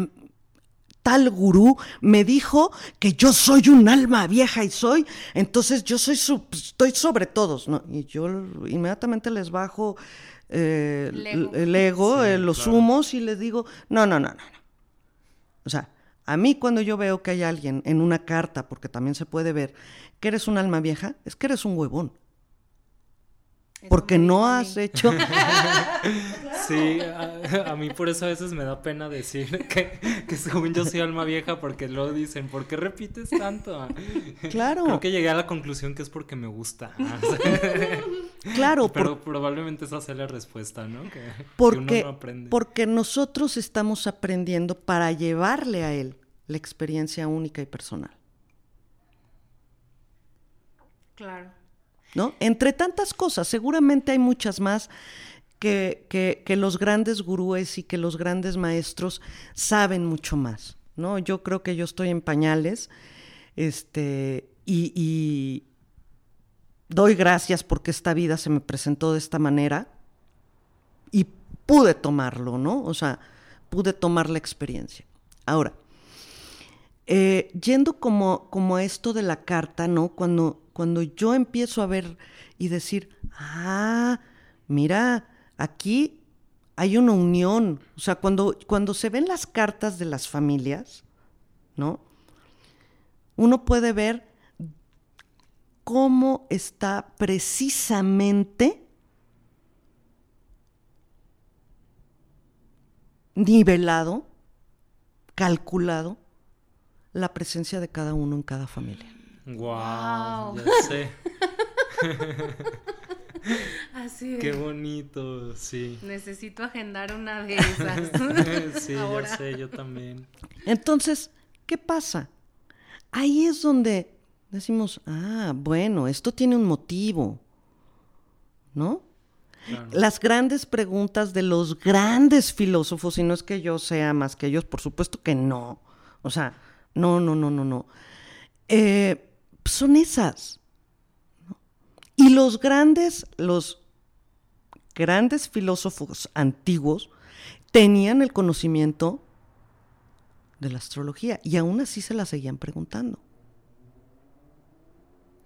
Speaker 3: tal gurú me dijo que yo soy un alma vieja y soy, entonces yo soy estoy sobre todos, ¿no? Y yo inmediatamente les bajo eh, el ego, eh, los humos, y les digo, no, no, no, no, no. O sea, a mí cuando yo veo que hay alguien en una carta, porque también se puede ver, que eres un alma vieja, es que eres un huevón. Porque no has hecho...
Speaker 2: sí, a, mí por eso a veces me da pena decir que, que, según yo soy alma vieja porque luego dicen, ¿por qué repites tanto?
Speaker 3: Claro.
Speaker 2: Creo que llegué a la conclusión que es porque me gusta.
Speaker 3: claro.
Speaker 2: Pero probablemente esa sea la respuesta, ¿no? Que,
Speaker 3: porque, porque nosotros estamos aprendiendo para llevarle a él la experiencia única y personal.
Speaker 1: Claro.
Speaker 3: ¿No? Entre tantas cosas, seguramente hay muchas más que, que, los grandes gurúes y que los grandes maestros saben mucho más, ¿no? Yo creo que yo estoy en pañales, este, y, y doy gracias porque esta vida se me presentó de esta manera y pude tomarlo, ¿no? O sea, pude tomar la experiencia. Ahora, eh, yendo como, como a esto de la carta, ¿no? Cuando, cuando yo empiezo a ver y decir, ah, mira, aquí hay una unión. O sea, cuando, cuando se ven las cartas de las familias, ¿no? Uno puede ver cómo está precisamente nivelado, calculado la presencia de cada uno en cada familia.
Speaker 2: Wow, ya sé.
Speaker 1: Así es.
Speaker 2: Qué bonito, sí.
Speaker 1: Necesito agendar una de esas.
Speaker 2: sí, ya sé, yo también.
Speaker 3: Entonces, ¿qué pasa? Ahí es donde decimos, ah, bueno, esto tiene un motivo, ¿no? Las grandes preguntas de los grandes filósofos, y no es que yo sea más que ellos, por supuesto que no. O sea, no, no, no, no, no. Eh, son esas. Y los grandes, los grandes filósofos antiguos tenían el conocimiento de la astrología y aún así se la seguían preguntando.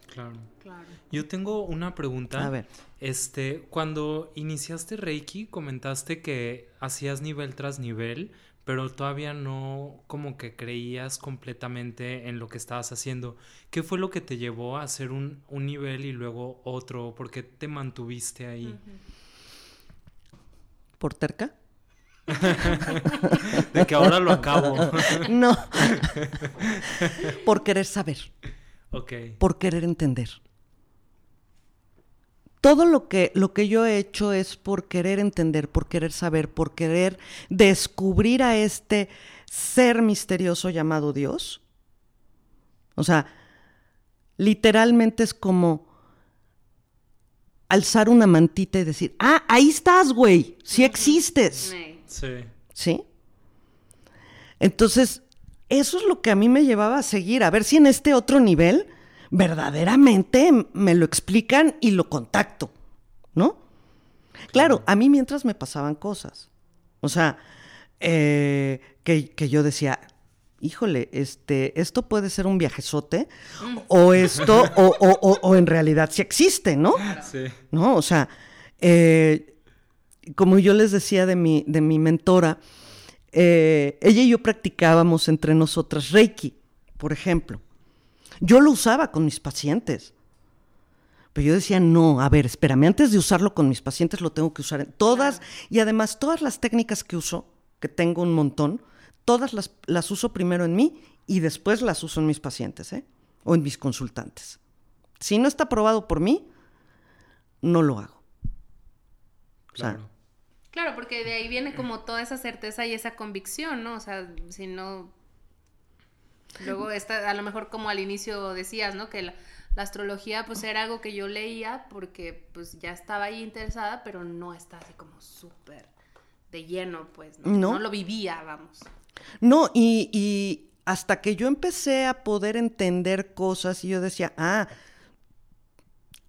Speaker 2: Claro. claro. Yo tengo una pregunta.
Speaker 3: A ver.
Speaker 2: Este, cuando iniciaste Reiki, comentaste que hacías nivel tras nivel, pero todavía no como que creías completamente en lo que estabas haciendo. ¿Qué fue lo que te llevó a hacer un, nivel y luego otro? ¿Por qué te mantuviste ahí?
Speaker 3: ¿Por terca?
Speaker 2: de que ahora lo acabo.
Speaker 3: no. Por querer saber.
Speaker 2: Ok.
Speaker 3: Por querer entender todo lo que, lo que yo he hecho es por querer entender, por querer saber, por querer descubrir a este ser misterioso llamado Dios. O sea, literalmente es como alzar una mantita y decir, ah, ahí estás, güey, sí existes.
Speaker 2: Sí.
Speaker 3: ¿Sí? Entonces, eso es lo que a mí me llevaba a seguir, a ver si en este otro nivel verdaderamente me lo explican y lo contacto, ¿no? Claro, a mí mientras me pasaban cosas. O sea, eh, que, yo decía, híjole, este, esto puede ser un viajezote, o esto, o, en realidad sí existe, ¿no?
Speaker 2: Sí.
Speaker 3: ¿No? O sea, eh, como yo les decía de mi, de mi mentora, eh, ella y yo practicábamos entre nosotras Reiki, por ejemplo. Yo lo usaba con mis pacientes. Pero yo decía, no, a ver, espérame, antes de usarlo con mis pacientes lo tengo que usar en todas, y además todas las técnicas que uso, que tengo un montón, todas las, las uso primero en mí y después las uso en mis pacientes, ¿eh? O en mis consultantes. Si no está aprobado por mí, no lo hago.
Speaker 2: Claro.
Speaker 1: claro, porque de ahí viene como toda esa certeza y esa convicción, ¿no? O sea, si no Luego, esta, a lo mejor como al inicio decías, ¿no? Que la, astrología pues era algo que yo leía porque pues ya estaba ahí interesada, pero no está así como súper de lleno, pues, ¿no? ¿no? lo vivía, vamos.
Speaker 3: No, y, y hasta que yo empecé a poder entender cosas y yo decía, ah,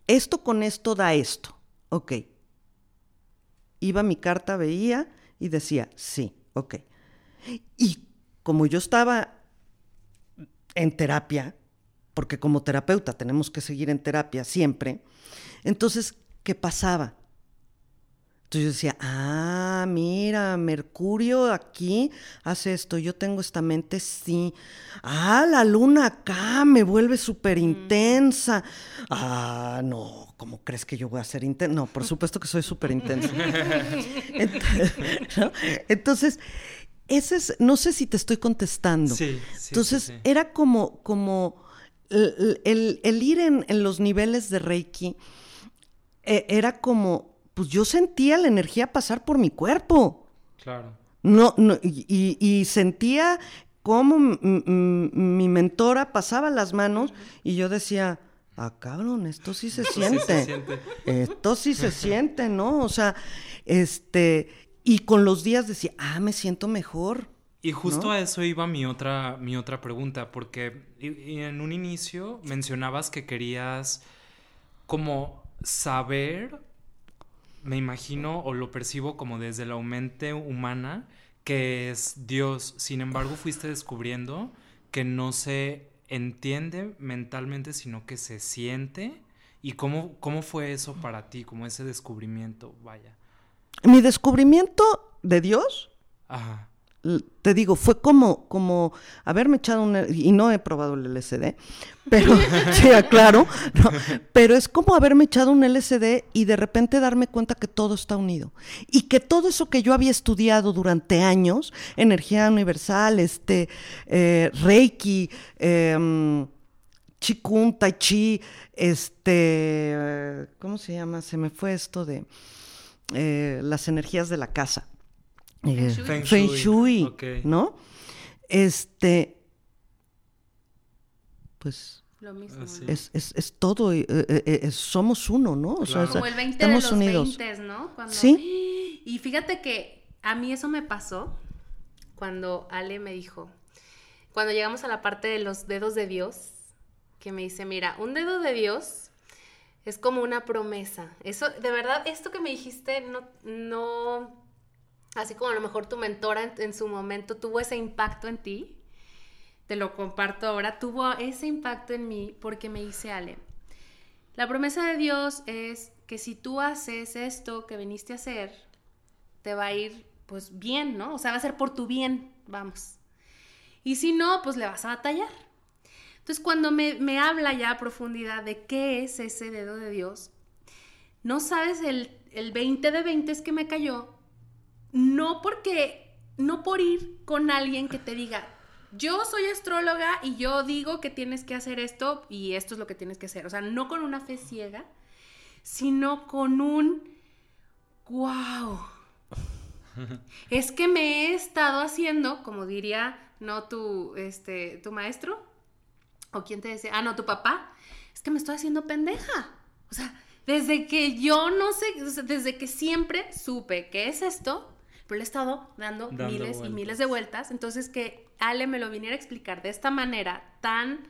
Speaker 3: esto con esto da esto, ok. Iba mi carta, veía y decía, sí, ok. Y como yo estaba en terapia, porque como terapeuta tenemos que seguir en terapia siempre. Entonces, ¿qué pasaba? Entonces yo decía, ah, mira, Mercurio aquí hace esto, yo tengo esta mente, sí. Ah, la luna acá me vuelve súper intensa. Ah, no, ¿cómo crees que yo voy a ser intensa? No, por supuesto que soy súper intensa. Entonces, ese es, no sé si te estoy contestando.
Speaker 2: Sí, sí,
Speaker 3: Entonces,
Speaker 2: sí,
Speaker 3: era como, como el, el- el ir en, en los niveles de Reiki, eh, era como, pues yo sentía la energía pasar por mi cuerpo.
Speaker 2: Claro.
Speaker 3: No, no, y, sentía cómo mi mentora pasaba las manos y yo decía, ah, cabrón, esto sí se
Speaker 2: Esto sí se siente.
Speaker 3: Esto sí se siente, ¿no? O sea, este, y con los días decía, ah, me siento mejor.
Speaker 2: Y justo
Speaker 3: ¿no?
Speaker 2: a eso iba mi otra, mi otra pregunta, porque en un inicio mencionabas que querías como saber, me imagino, o lo percibo como desde la mente humana, que es Dios. Sin embargo, fuiste descubriendo que no se entiende mentalmente, sino que se siente. ¿Y cómo, cómo fue eso para ti, como ese descubrimiento? Vaya.
Speaker 3: Mi descubrimiento de Dios
Speaker 2: Ajá.
Speaker 3: te digo, fue como, como haberme echado un, y no he probado el LSD, pero, sí, claro, no, pero es como haberme echado un LSD y de repente darme cuenta que todo está unido. Y que todo eso que yo había estudiado durante años, energía universal, este, eh, Reiki, eh, Chikun, Tai Chi, este, ¿cómo se llama? Se me fue esto de eh, las energías de la casa. Eh,
Speaker 1: Shui.
Speaker 2: Feng
Speaker 3: Feng
Speaker 2: Shui,
Speaker 3: Shui,
Speaker 2: ok.
Speaker 3: ¿no? Este, pues
Speaker 1: Lo mismo.
Speaker 3: Es, es, es todo, eh, eh, eh, somos uno, ¿no? O
Speaker 2: Claro.
Speaker 3: sea,
Speaker 1: Como el 20
Speaker 3: estamos
Speaker 1: de los
Speaker 3: unidos.
Speaker 1: 20, ¿no? Cuando-
Speaker 3: Sí.
Speaker 1: Y fíjate que a mí eso me pasó cuando Ale me dijo, cuando llegamos a la parte de los dedos de Dios, que me dice, mira, un dedo de Dios es como una promesa. Eso, de verdad, esto que me dijiste, no, no, así como a lo mejor tu mentora en, su momento tuvo ese impacto en ti, te lo comparto ahora, tuvo ese impacto en mí porque me dice Ale, la promesa de Dios es que si tú haces esto que viniste a hacer, te va a ir pues bien, ¿no? O sea, va a ser por tu bien, vamos. Y si no, pues le vas a batallar. Entonces, cuando me, me habla ya a profundidad de qué es ese dedo de Dios, no sabes el, el 20 de 20 es que me cayó, no porque, no por ir con alguien que te diga, yo soy astróloga y yo digo que tienes que hacer esto y esto es lo que tienes que hacer. O sea, no con una fe ciega, sino con un, wow. Es que me he estado haciendo, como diría, no tu, este, tu maestro, o quién te decía, ah, no, tu papá, es que me estoy haciendo pendeja. O sea, desde que yo no sé, desde que siempre supe qué es esto, pero le he estado dando,
Speaker 2: Dando
Speaker 1: miles y miles de vueltas. Entonces, que Ale me lo viniera a explicar de esta manera tan,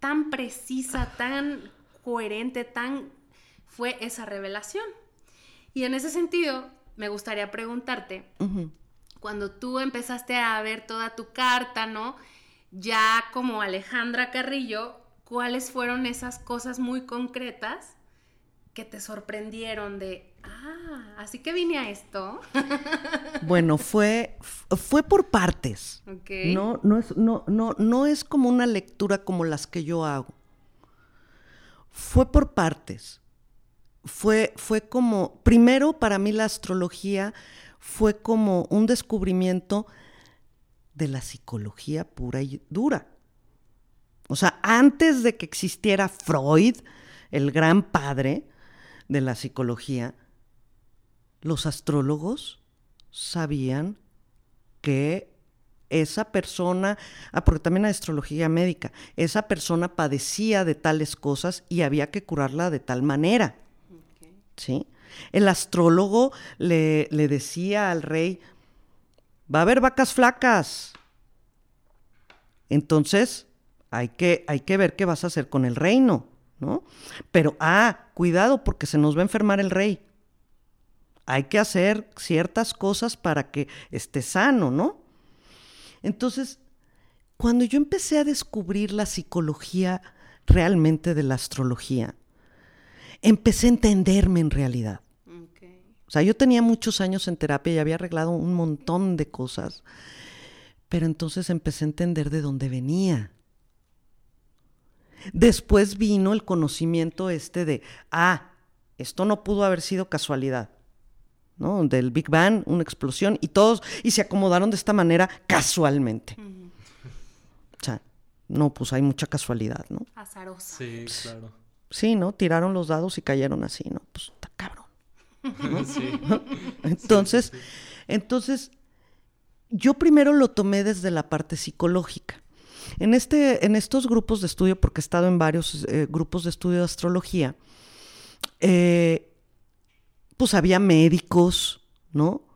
Speaker 1: tan precisa, tan coherente, tan fue esa revelación. Y en ese sentido, me gustaría preguntarte, cuando tú empezaste a ver toda tu carta, ¿no? Ya como Alejandra Carrillo, ¿cuáles fueron esas cosas muy concretas que te sorprendieron de, ah, así que vine a esto?
Speaker 3: Bueno, fue, fue por partes. No, no, es, no, no, no es como una lectura como las que yo hago. Fue por partes. Fue, fue como, primero para mí la astrología fue como un descubrimiento de la psicología pura y dura. O sea, antes de que existiera Freud, el gran padre de la psicología, los astrólogos sabían que esa persona, ah, porque también hay astrología médica, esa persona padecía de tales cosas y había que curarla de tal manera. ¿sí? El astrólogo le, le decía al rey, va a haber vacas flacas. Entonces, hay que, hay que ver qué vas a hacer con el reino, ¿no? Pero, ah, cuidado porque se nos va a enfermar el rey. Hay que hacer ciertas cosas para que esté sano, ¿no? Entonces, cuando yo empecé a descubrir la psicología realmente de la astrología, empecé a entenderme en realidad. Sea, yo tenía muchos años en terapia y había arreglado un montón de cosas, pero entonces empecé a entender de dónde venía. Después vino el conocimiento este de, ah, esto no pudo haber sido casualidad. ¿no? Del Big Bang, una explosión, y todos, y se acomodaron de esta manera casualmente. O sea, no, pues hay mucha casualidad, ¿no?
Speaker 1: Azarosa.
Speaker 2: Sí, claro.
Speaker 3: Sí, ¿no? Tiraron los dados y cayeron así, ¿no? Pues está cabrón.
Speaker 2: Sí.
Speaker 3: Entonces, entonces, yo primero lo tomé desde la parte psicológica. En, este, en estos grupos de estudio, porque he estado en varios eh, grupos de estudio de astrología, eh, pues había médicos, ¿no?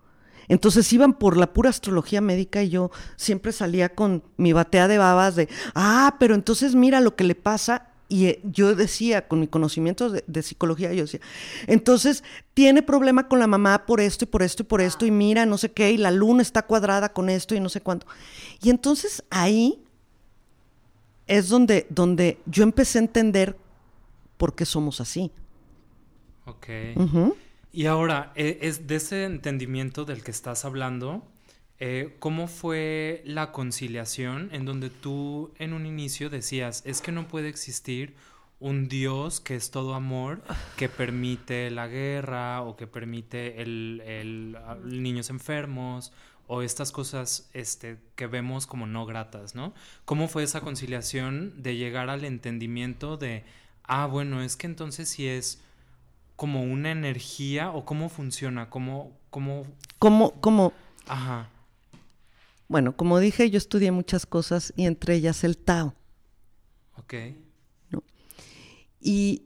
Speaker 3: Entonces iban por la pura astrología médica y yo siempre salía con mi batea de babas de, ah, pero entonces mira lo que le pasa. Y eh, yo decía, con mi conocimiento de, de, psicología, yo decía, entonces tiene problema con la mamá por esto y por esto y por esto, y mira, no sé qué, y la luna está cuadrada con esto y no sé cuánto. Y entonces ahí es donde, donde yo empecé a entender por qué somos así.
Speaker 2: Ok. Y ahora, eh, es de ese entendimiento del que estás hablando, eh, ¿cómo fue la conciliación en donde tú en un inicio decías, es que no puede existir un Dios que es todo amor, que permite la guerra o que permite el, el, el niños enfermos o estas cosas este, que vemos como no gratas, ¿no? ¿Cómo fue esa conciliación de llegar al entendimiento de, ah, bueno, es que entonces si es como una energía o cómo funciona, cómo... cómo...
Speaker 3: Como, como...
Speaker 2: Ajá.
Speaker 3: Bueno, como dije, yo estudié muchas cosas y entre ellas el Tao.
Speaker 2: Ok.
Speaker 3: ¿no? Y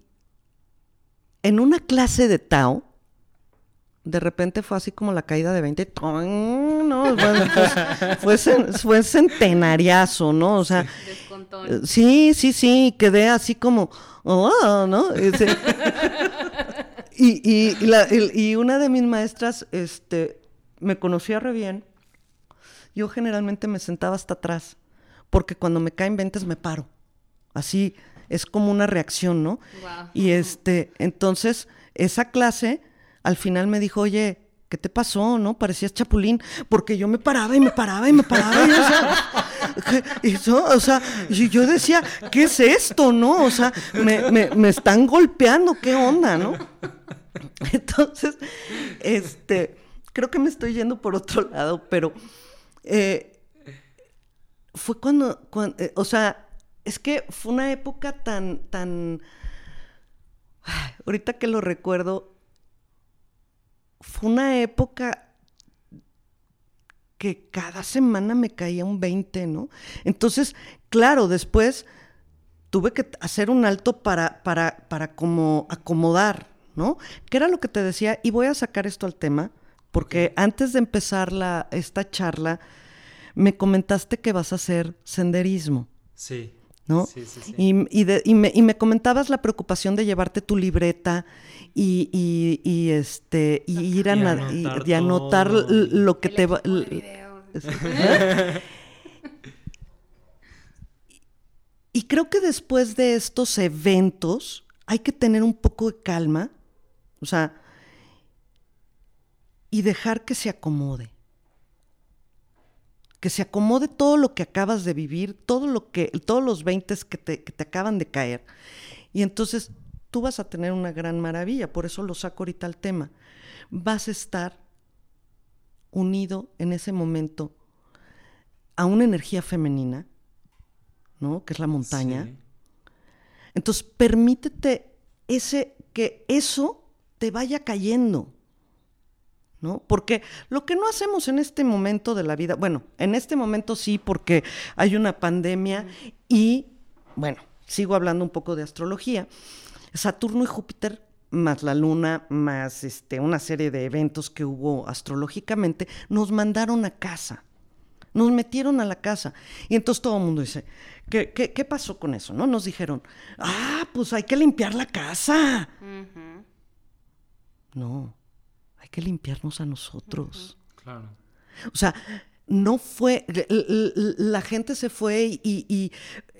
Speaker 3: en una clase de Tao, de repente fue así como la caída de 20, no, bueno, pues, fue, fue, centenariazo, ¿no? O sea,
Speaker 1: Descontón.
Speaker 3: sí, sí, sí, quedé así como, oh, ¿no? Y, y, la, y, una de mis maestras este, me conocía re bien. Yo generalmente me sentaba hasta atrás, porque cuando me caen 20 me paro. Así es como una reacción, ¿no?
Speaker 1: Wow.
Speaker 3: Y este, entonces, esa clase al final me dijo, oye, ¿qué te pasó? ¿No? Parecías chapulín, porque yo me paraba y me paraba y me paraba. Y, o sea, eso, o sea, y yo decía, ¿qué es esto? ¿No? O sea, me, me, me están golpeando, ¿qué onda? ¿No? Entonces, este, creo que me estoy yendo por otro lado, pero eh, fue cuando, eh, o sea, es que fue una época tan, tan, ahorita que lo recuerdo, fue una época que cada semana me caía un 20, ¿no? Entonces, claro, después tuve que hacer un alto para, para, para como acomodar, ¿no? Que era lo que te decía, y voy a sacar esto al tema, porque antes de empezar la, esta charla, me comentaste que vas a hacer senderismo.
Speaker 2: Sí.
Speaker 3: ¿no?
Speaker 2: Sí, sí, sí.
Speaker 3: Y, y, de, y, me, y, me, comentabas la preocupación de llevarte tu libreta y, y este y ir a
Speaker 2: anotar,
Speaker 3: y, anotar lo que
Speaker 1: El
Speaker 3: te va. y creo que después de estos eventos hay que tener un poco de calma, o sea, y dejar que se acomode que se acomode todo lo que acabas de vivir, todo lo que, todos los 20 que te, que te acaban de caer. Y entonces tú vas a tener una gran maravilla, por eso lo saco ahorita al tema. Vas a estar unido en ese momento a una energía femenina, ¿no? Que es la montaña.
Speaker 2: Sí.
Speaker 3: Entonces, permítete ese, que eso te vaya cayendo. ¿No? Porque lo que no hacemos en este momento de la vida, bueno, en este momento sí, porque hay una pandemia y, bueno, sigo hablando un poco de astrología. Saturno y Júpiter, más la luna, más este, una serie de eventos que hubo astrológicamente, nos mandaron a casa. Nos metieron a la casa. Y entonces todo el mundo dice, ¿qué, qué, qué pasó con eso? ¿No? Nos dijeron, ah, pues hay que limpiar la casa.
Speaker 1: Uh -huh.
Speaker 3: No, que limpiarnos a nosotros.
Speaker 2: Uh -huh. Claro.
Speaker 3: O sea, no fue, la gente se fue y, y,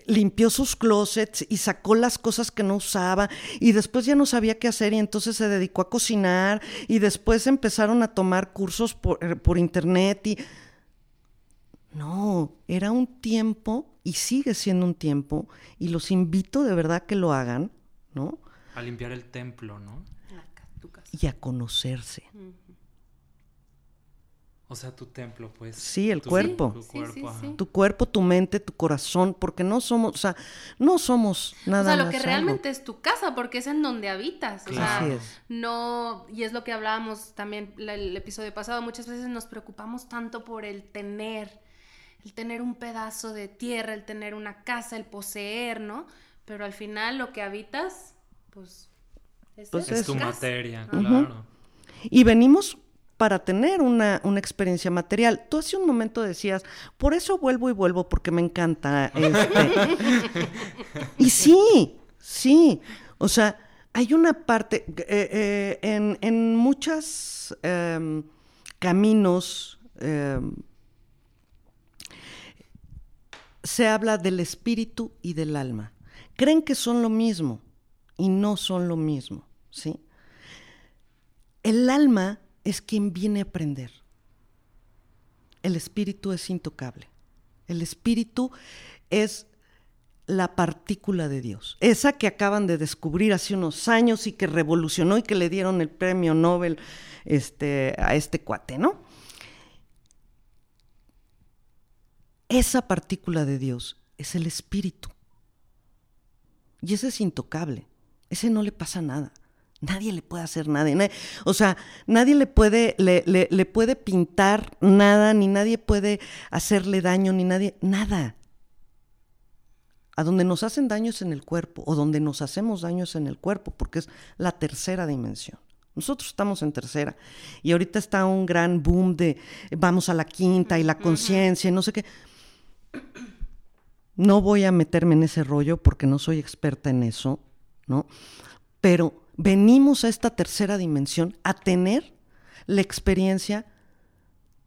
Speaker 3: limpió sus closets y sacó las cosas que no usaba y después ya no sabía qué hacer y entonces se dedicó a cocinar y después empezaron a tomar cursos por, eh, por internet y... No, era un tiempo y sigue siendo un tiempo y los invito de verdad que lo hagan, ¿no?
Speaker 2: A limpiar el templo, ¿no?
Speaker 3: Y a conocerse.
Speaker 2: O sea, tu templo, pues.
Speaker 3: Sí, el cuerpo.
Speaker 2: Tu cuerpo,
Speaker 3: tu cuerpo, tu mente, tu corazón, porque no somos, o sea, no somos nada más.
Speaker 1: O sea, lo que realmente es tu casa, porque es en donde habitas. O sea,
Speaker 3: Así es.
Speaker 1: no, y es lo que hablábamos también el episodio pasado, muchas veces nos preocupamos tanto por el tener, el tener un pedazo de tierra, el tener una casa, el poseer, ¿no? Pero al final lo que habitas, pues, es,
Speaker 3: Pues
Speaker 2: Es
Speaker 3: es
Speaker 2: tu materia, claro.
Speaker 3: Y venimos para tener una, una experiencia material. Tú hace un momento decías, por eso vuelvo y vuelvo, porque me encanta. este". y sí, sí. O sea, hay una parte, eh, eh, en, en muchos em, caminos em, se habla del espíritu y del alma. Creen que son lo mismo y no son lo mismo, ¿sí? El alma es quien viene a aprender. El espíritu es intocable. El espíritu es la partícula de Dios, esa que acaban de descubrir hace unos años y que revolucionó y que le dieron el premio Nobel este, a este cuate, ¿no? Esa partícula de Dios es el espíritu. Y ese es intocable. Ese no le pasa nada. Nadie le puede hacer nada. na- O sea, nadie le puede, le, le- le puede pintar nada, ni nadie puede hacerle daño, ni nadie, nada. A donde nos hacen daños en el cuerpo, o donde nos hacemos daños en el cuerpo, porque es la tercera dimensión. Nosotros estamos en tercera. Y ahorita está un gran boom de vamos a la quinta y la conciencia, y no sé qué. No voy a meterme en ese rollo porque no soy experta en eso, ¿no? Pero venimos a esta tercera dimensión a tener la experiencia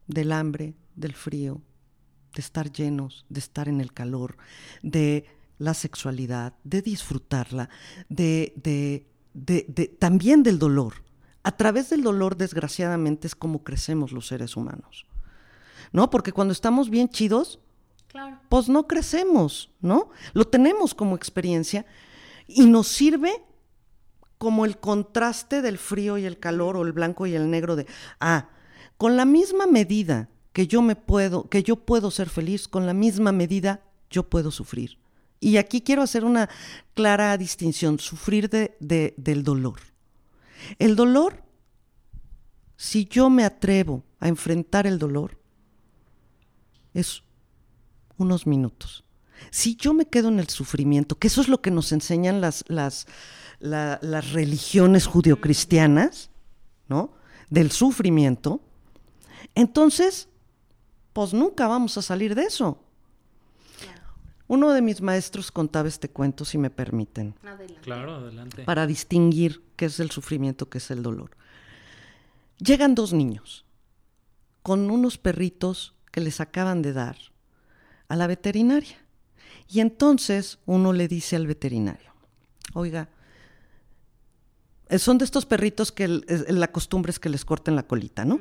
Speaker 3: del hambre, del frío, de estar llenos, de estar en el calor, de la sexualidad, de disfrutarla, de, de, de, de- también del dolor. A través del dolor, desgraciadamente, es como crecemos los seres humanos. ¿No? Porque cuando estamos bien chidos,
Speaker 1: Claro.
Speaker 3: pues no crecemos, ¿no? Lo tenemos como experiencia y nos sirve como el contraste del frío y el calor o el blanco y el negro de, ah, con la misma medida que yo me puedo, que yo puedo ser feliz, con la misma medida yo puedo sufrir. Y aquí quiero hacer una clara distinción, sufrir de, de- del dolor. El dolor, si yo me atrevo a enfrentar el dolor, es unos minutos. Si yo me quedo en el sufrimiento, que eso es lo que nos enseñan las, las, la- las religiones judio-cristianas, ¿no? Del sufrimiento, entonces, pues nunca vamos a salir de eso. Uno de mis maestros contaba este cuento, si me permiten
Speaker 1: Adelante.
Speaker 2: Claro, adelante.
Speaker 3: para distinguir qué es el sufrimiento, qué es el dolor. Llegan dos niños con unos perritos que les acaban de dar a la veterinaria. Y entonces uno le dice al veterinario, oiga, son de estos perritos que el- es- la costumbre es que les corten la colita, ¿no?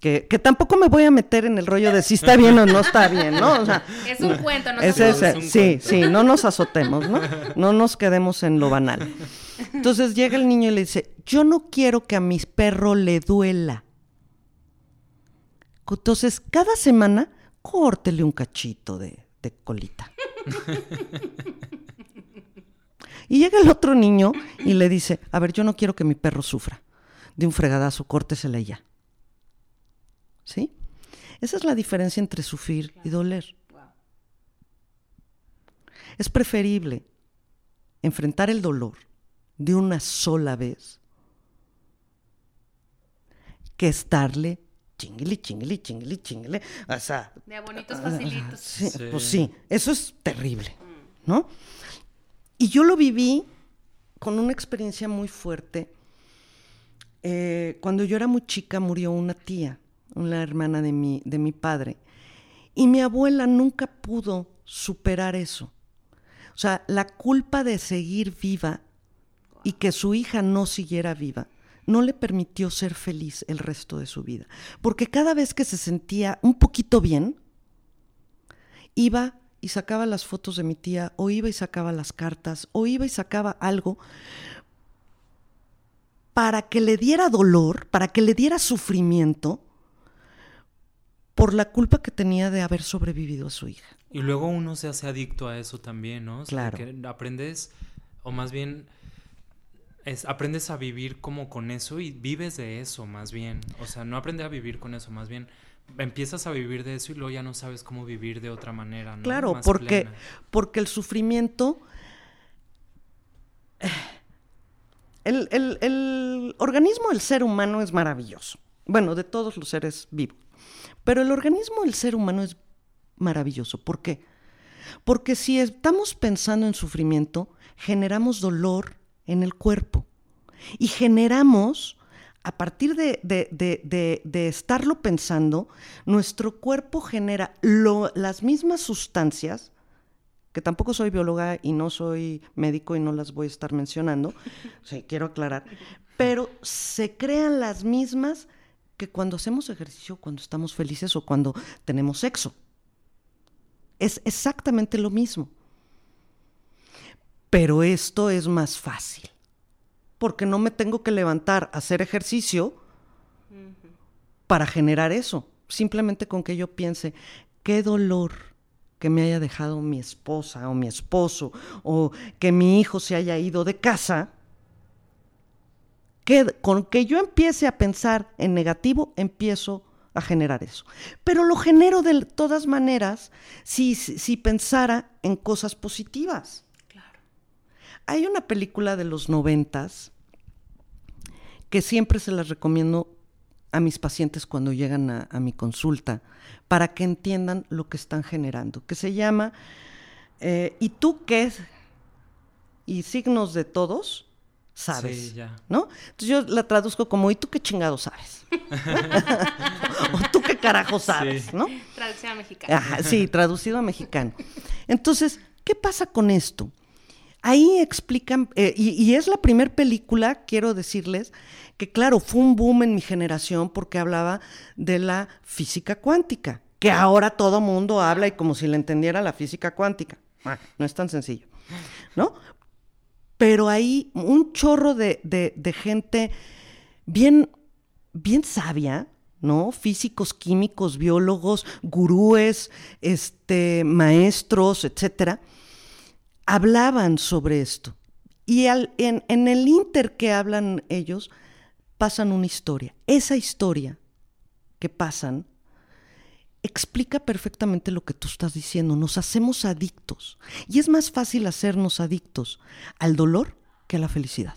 Speaker 3: Que, que tampoco me voy a meter en el rollo de si está bien o no está bien, ¿no? O sea,
Speaker 1: Es un cuento, no
Speaker 3: es ese,
Speaker 2: es un
Speaker 3: sí,
Speaker 2: cuento.
Speaker 3: sí, no nos azotemos, ¿no? No nos quedemos en lo banal. Entonces llega el niño y le dice, yo no quiero que a mi perro le duela. Entonces, cada semana, córtele un cachito de, de colita. Y llega el otro niño y le dice, a ver, yo no quiero que mi perro sufra. De un fregadazo, córtesela ya. ¿Sí? Esa es la diferencia entre sufrir y doler. Es preferible enfrentar el dolor de una sola vez que estarle chinguili, chinguili, chinguili, chinguili. O sea,
Speaker 1: De bonitos facilitos.
Speaker 3: sí,
Speaker 2: Sí.
Speaker 3: pues sí, eso es terrible, ¿no? Y yo lo viví con una experiencia muy fuerte. Eh, cuando yo era muy chica murió una tía, una hermana de mi, de mi padre, y mi abuela nunca pudo superar eso. O sea, la culpa de seguir viva y que su hija no siguiera viva no le permitió ser feliz el resto de su vida. Porque cada vez que se sentía un poquito bien, iba y sacaba las fotos de mi tía, o iba y sacaba las cartas, o iba y sacaba algo para que le diera dolor, para que le diera sufrimiento por la culpa que tenía de haber sobrevivido a su hija.
Speaker 2: Y luego uno se hace adicto a eso también, ¿no?
Speaker 3: claro.
Speaker 2: Que aprendes, o más bien, es, aprendes a vivir como con eso y vives de eso, más bien. O sea, no aprendes a vivir con eso, más bien empiezas a vivir de eso y luego ya no sabes cómo vivir de otra manera, ¿no?
Speaker 3: Claro, porque, porque el sufrimiento... El, el, organismo del ser humano es maravilloso. Bueno, de todos los seres vivos. Pero el organismo del ser humano es maravilloso. ¿Por qué? Porque si estamos pensando en sufrimiento, generamos dolor en el cuerpo. Y generamos, a partir de, de, estarlo pensando, nuestro cuerpo genera las mismas sustancias que tampoco soy bióloga y no soy médico y no las voy a estar mencionando, sí, quiero aclarar, pero se crean las mismas que cuando hacemos ejercicio, cuando estamos felices o cuando tenemos sexo. Es exactamente lo mismo. Pero esto es más fácil, porque no me tengo que levantar a hacer ejercicio para generar eso. Simplemente con que yo piense, qué dolor que me haya dejado mi esposa o mi esposo o que mi hijo se haya ido de casa, que con que yo empiece a pensar en negativo, empiezo a generar eso. Pero lo genero de todas maneras si, si, pensara en cosas positivas. Hay una película de los noventas que siempre se las recomiendo a mis pacientes cuando llegan a, mi consulta para que entiendan lo que están generando, que se llama eh, ¿Y tú qué? Y signos de todos, sabes. ¿No? Entonces yo la traduzco como ¿y tú qué chingado sabes? o tú qué carajo sabes, ¿no?
Speaker 1: Traducido a mexicano.
Speaker 3: sí, traducido a mexicano. Entonces, ¿qué pasa con esto? Ahí explican, eh, y, es la primera película, quiero decirles, que claro, fue un boom en mi generación porque hablaba de la física cuántica, que ahora todo mundo habla y como si le entendiera la física cuántica. Ah, no es tan sencillo, ¿no? Pero ahí un chorro de, gente bien, bien sabia, ¿no? Físicos, químicos, biólogos, gurúes, este, maestros, etcétera, hablaban sobre esto. Y en, el inter que hablan ellos, pasan una historia. Esa historia que pasan explica perfectamente lo que tú estás diciendo. Nos hacemos adictos. Y es más fácil hacernos adictos al dolor que a la felicidad.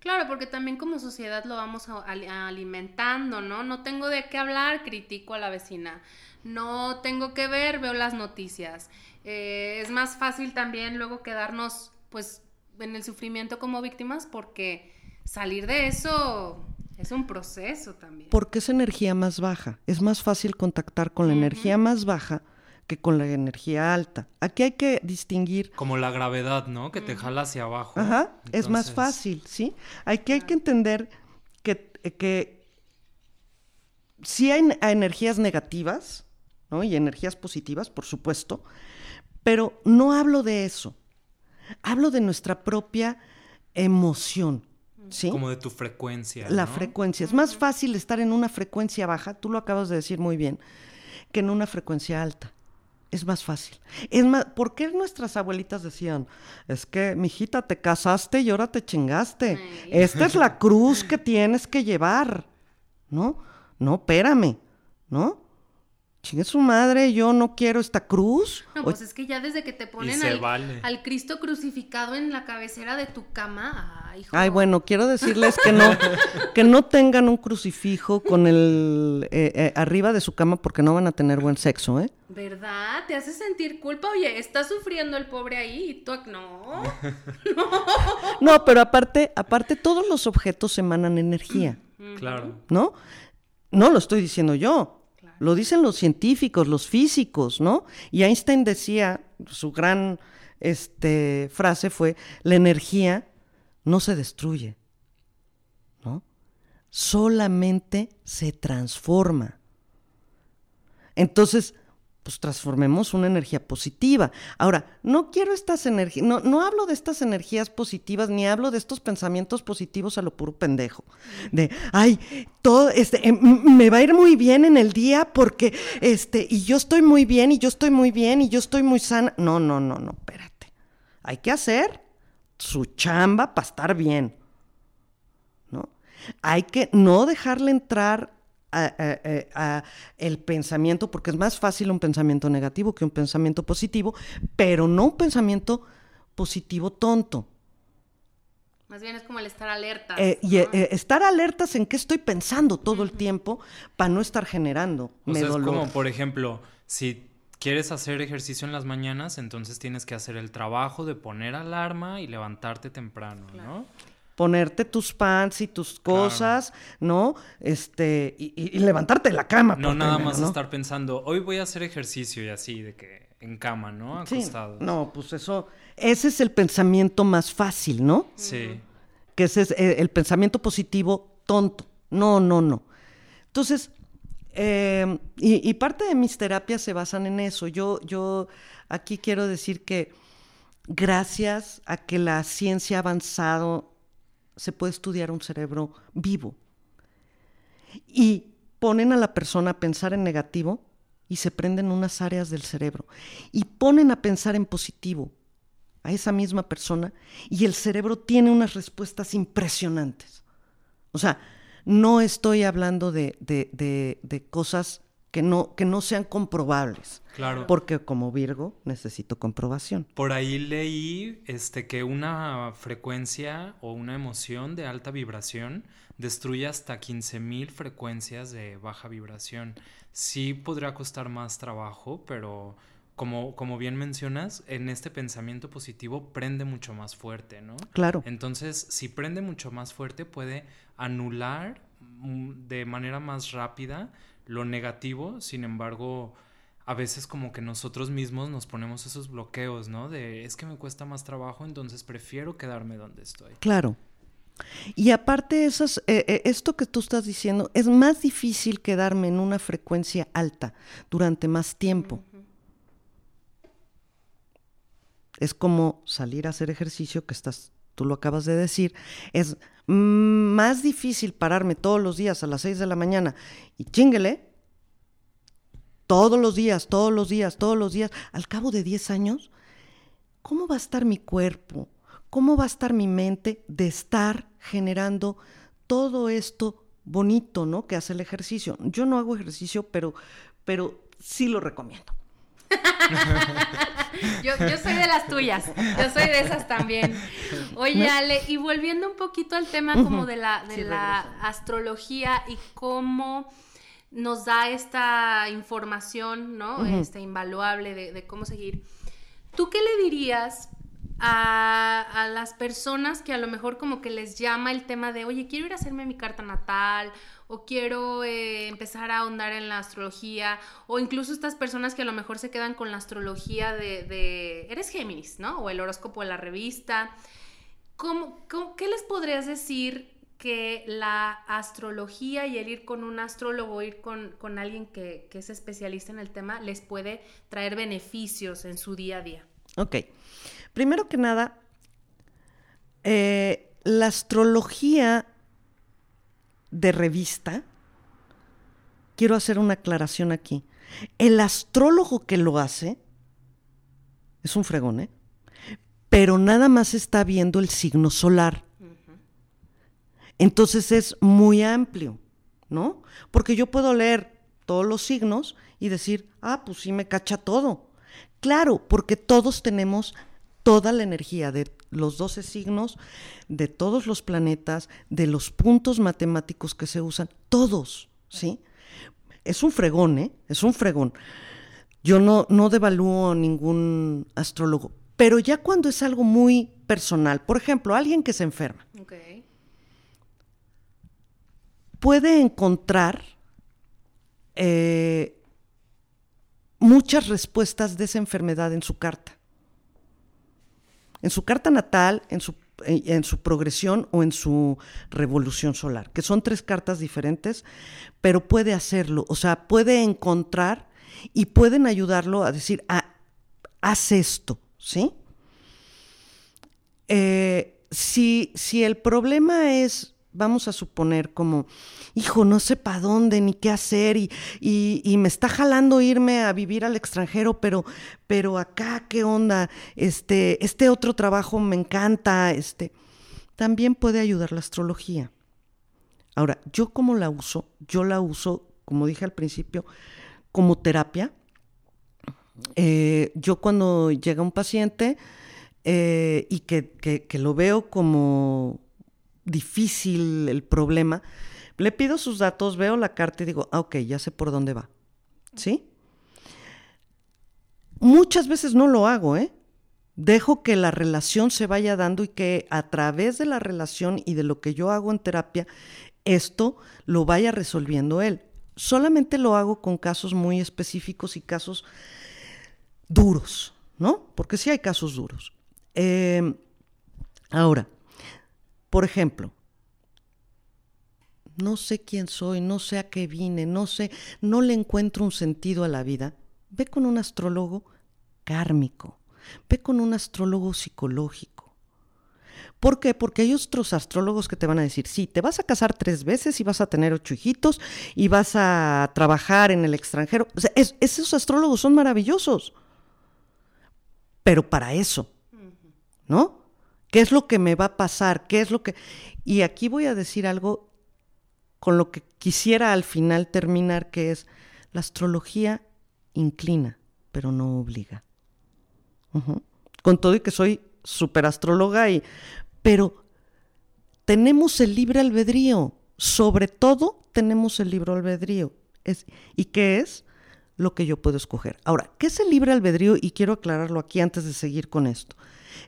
Speaker 1: Claro, porque también como sociedad lo vamos alimentando, ¿no? No tengo de qué hablar, critico a la vecina. No tengo que ver, veo las noticias. Eh, es más fácil también luego quedarnos pues en el sufrimiento como víctimas porque salir de eso es un proceso también.
Speaker 3: Porque es energía más baja. Es más fácil contactar con la energía más baja que con la energía alta. Aquí hay que distinguir.
Speaker 2: Como la gravedad, ¿no? Que te jala hacia abajo.
Speaker 3: Ajá, es más fácil, ¿sí? Aquí hay que entender que, que sí hay energías negativas, ¿no? Y energías positivas, por supuesto, pero no hablo de eso. Hablo de nuestra propia emoción. ¿Sí?
Speaker 2: Como de tu frecuencia.
Speaker 3: La frecuencia. Es más fácil estar en una frecuencia baja, tú lo acabas de decir muy bien, que en una frecuencia alta. Es más fácil. Es más, ¿por qué nuestras abuelitas decían? Es que, mijita, te casaste y ahora te chingaste. Esta es la cruz que tienes que llevar. ¿No? No, espérame. ¿No? Chingue su madre, yo no quiero esta cruz.
Speaker 1: No, pues es que ya desde que te ponen al, Cristo crucificado en la cabecera de tu cama. Ay,
Speaker 3: ay bueno, quiero decirles que no, que no tengan un crucifijo con el eh, eh, arriba de su cama porque no van a tener buen sexo, ¿eh?
Speaker 1: ¿Verdad? Te hace sentir culpa. Oye, está sufriendo el pobre ahí y tú no.
Speaker 3: no. No, pero aparte, aparte todos los objetos emanan energía.
Speaker 2: Claro.
Speaker 3: ¿No? No lo estoy diciendo yo Lo dicen los científicos, los físicos, ¿no? Y Einstein decía, su gran este, frase fue, la energía no se destruye, ¿no? Solamente se transforma. Entonces, pues transformemos una energía positiva. Ahora, no quiero estas energías, no, no hablo de estas energías positivas, ni hablo de estos pensamientos positivos a lo puro pendejo. De, ay, todo, este, em, me va a ir muy bien en el día porque, este, y yo estoy muy bien, y yo estoy muy bien, y yo estoy muy sana. No, no, no, no, espérate. Hay que hacer su chamba para estar bien. ¿No? Hay que no dejarle entrar a, el pensamiento, porque es más fácil un pensamiento negativo que un pensamiento positivo, pero no un pensamiento positivo tonto.
Speaker 1: Más bien es como el estar alerta.
Speaker 3: Eh, y eh, estar alertas en qué estoy pensando todo el tiempo para no estar generando.
Speaker 2: O sea, es como, por ejemplo, si quieres hacer ejercicio en las mañanas, entonces tienes que hacer el trabajo de poner alarma y levantarte temprano, ¿no?
Speaker 3: Ponerte tus pants y tus cosas, ¿no? Este, y, levantarte de la cama.
Speaker 2: No nada más estar pensando, hoy voy a hacer ejercicio y así, de que en cama, ¿no? Acostado.
Speaker 3: no, pues eso, ese es el pensamiento más fácil, ¿no?
Speaker 2: Sí.
Speaker 3: Que ese es eh, el, pensamiento positivo tonto. No, no, no. Entonces, em, y, y, parte de mis terapias se basan en eso. Yo, yo aquí quiero decir que gracias a que la ciencia ha avanzado se puede estudiar un cerebro vivo. Y ponen a la persona a pensar en negativo y se prenden unas áreas del cerebro. Y ponen a pensar en positivo a esa misma persona y el cerebro tiene unas respuestas impresionantes. O sea, no estoy hablando de, de cosas que no, que no sean comprobables.
Speaker 2: Claro.
Speaker 3: Porque como Virgo necesito comprobación.
Speaker 2: Por ahí leí este, que una frecuencia o una emoción de alta vibración destruye hasta 15.000 frecuencias de baja vibración. Sí podría costar más trabajo, pero como, como bien mencionas, en este pensamiento positivo prende mucho más fuerte, ¿no?
Speaker 3: Claro.
Speaker 2: Entonces, si prende mucho más fuerte, puede anular mm, de manera más rápida lo negativo, sin embargo, a veces como que nosotros mismos nos ponemos esos bloqueos, ¿no? De es que me cuesta más trabajo, entonces prefiero quedarme donde estoy.
Speaker 3: Claro. Y aparte, esas, eh, eh, esto que tú estás diciendo, es más difícil quedarme en una frecuencia alta durante más tiempo. Es como salir a hacer ejercicio, que estás, tú lo acabas de decir, es más difícil pararme todos los días a las 6 de la mañana y chinguele, todos los días, todos los días, todos los días, al cabo de 10 años, ¿cómo va a estar mi cuerpo? ¿Cómo va a estar mi mente de estar generando todo esto bonito, ¿no? Que hace el ejercicio. Yo no hago ejercicio, pero, pero sí lo recomiendo.
Speaker 1: yo, soy de las tuyas, yo soy de esas también. Oye, Ale, y volviendo un poquito al tema como de la, de la astrología y cómo nos da esta información, ¿no? Este invaluable de, cómo seguir. ¿Tú qué le dirías a, a, las personas que a lo mejor como que les llama el tema de, oye, quiero ir a hacerme mi carta natal o quiero eh, empezar a ahondar en la astrología, o incluso estas personas que a lo mejor se quedan con la astrología de, eres Géminis, ¿no? O el horóscopo de la revista. ¿Cómo, qué les podrías decir que la astrología y el ir con un astrólogo, ir con, alguien que, es especialista en el tema, les puede traer beneficios en su día a día?
Speaker 3: Ok. Primero que nada, eh, la astrología de revista, quiero hacer una aclaración aquí. El astrólogo que lo hace es un fregón, ¿eh? Pero nada más está viendo el signo solar. Entonces es muy amplio, ¿no? Porque yo puedo leer todos los signos y decir, ah, pues sí me cacha todo. Claro, porque todos tenemos toda la energía de los 12 signos, de todos los planetas, de los puntos matemáticos que se usan, todos, ¿sí? Es un fregón, ¿eh? Es un fregón. Yo no, no devalúo a ningún astrólogo, pero ya cuando es algo muy personal, por ejemplo, alguien que se enferma, puede encontrar eh, muchas respuestas de esa enfermedad en su carta. En su carta natal, en su, en su progresión o en su revolución solar, que son tres cartas diferentes, pero puede hacerlo, o sea, puede encontrar y pueden ayudarlo a decir, ah, haz esto, ¿sí? Eh, si, si el problema es vamos a suponer como, hijo, no sé para dónde ni qué hacer y, y, me está jalando irme a vivir al extranjero, pero, pero acá, ¿qué onda? Este, este otro trabajo me encanta, este, también puede ayudar la astrología. Ahora, ¿yo cómo la uso? Yo la uso, como dije al principio, como terapia. Eh, yo cuando llega un paciente eh, y que, que lo veo como difícil el problema, le pido sus datos, veo la carta y digo, ah, ok, ya sé por dónde va. ¿Sí? Muchas veces no lo hago, ¿eh? Dejo que la relación se vaya dando y que a través de la relación y de lo que yo hago en terapia, esto lo vaya resolviendo él. Solamente lo hago con casos muy específicos y casos duros, ¿no? Porque sí hay casos duros. Eh, ahora, por ejemplo, no sé quién soy, no sé a qué vine, no sé, no le encuentro un sentido a la vida. Ve con un astrólogo kármico, ve con un astrólogo psicológico. ¿Por qué? Porque hay otros astrólogos que te van a decir, sí, te vas a casar tres veces y vas a tener ocho hijitos y vas a trabajar en el extranjero. O sea, esos astrólogos son maravillosos. Pero para eso, ¿no? ¿Qué es lo que me va a pasar? ¿Qué es lo que... Y aquí voy a decir algo con lo que quisiera al final terminar, que es la astrología inclina, pero no obliga. Con todo y que soy súper astróloga, y, pero tenemos el libre albedrío, sobre todo tenemos el libre albedrío. Es, ¿Y qué es? Lo que yo puedo escoger. Ahora, ¿qué es el libre albedrío? Y quiero aclararlo aquí antes de seguir con esto.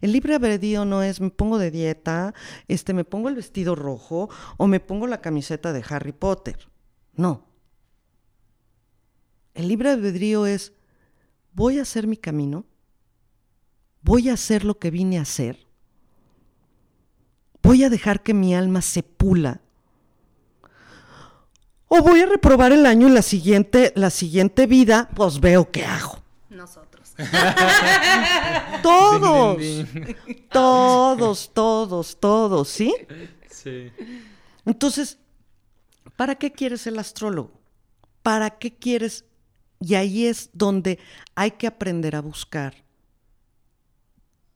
Speaker 3: El libre albedrío no es me pongo de dieta, este, me pongo el vestido rojo o me pongo la camiseta de Harry Potter. No. El libre albedrío es voy a hacer mi camino, voy a hacer lo que vine a hacer, voy a dejar que mi alma se pula. O voy a reprobar el año y la siguiente, la siguiente vida, pues veo qué hago. todos, todos, todos, todos, ¿sí? Sí. Entonces, ¿para qué quieres el astrólogo? ¿Para qué quieres? Y ahí es donde hay que aprender a buscar.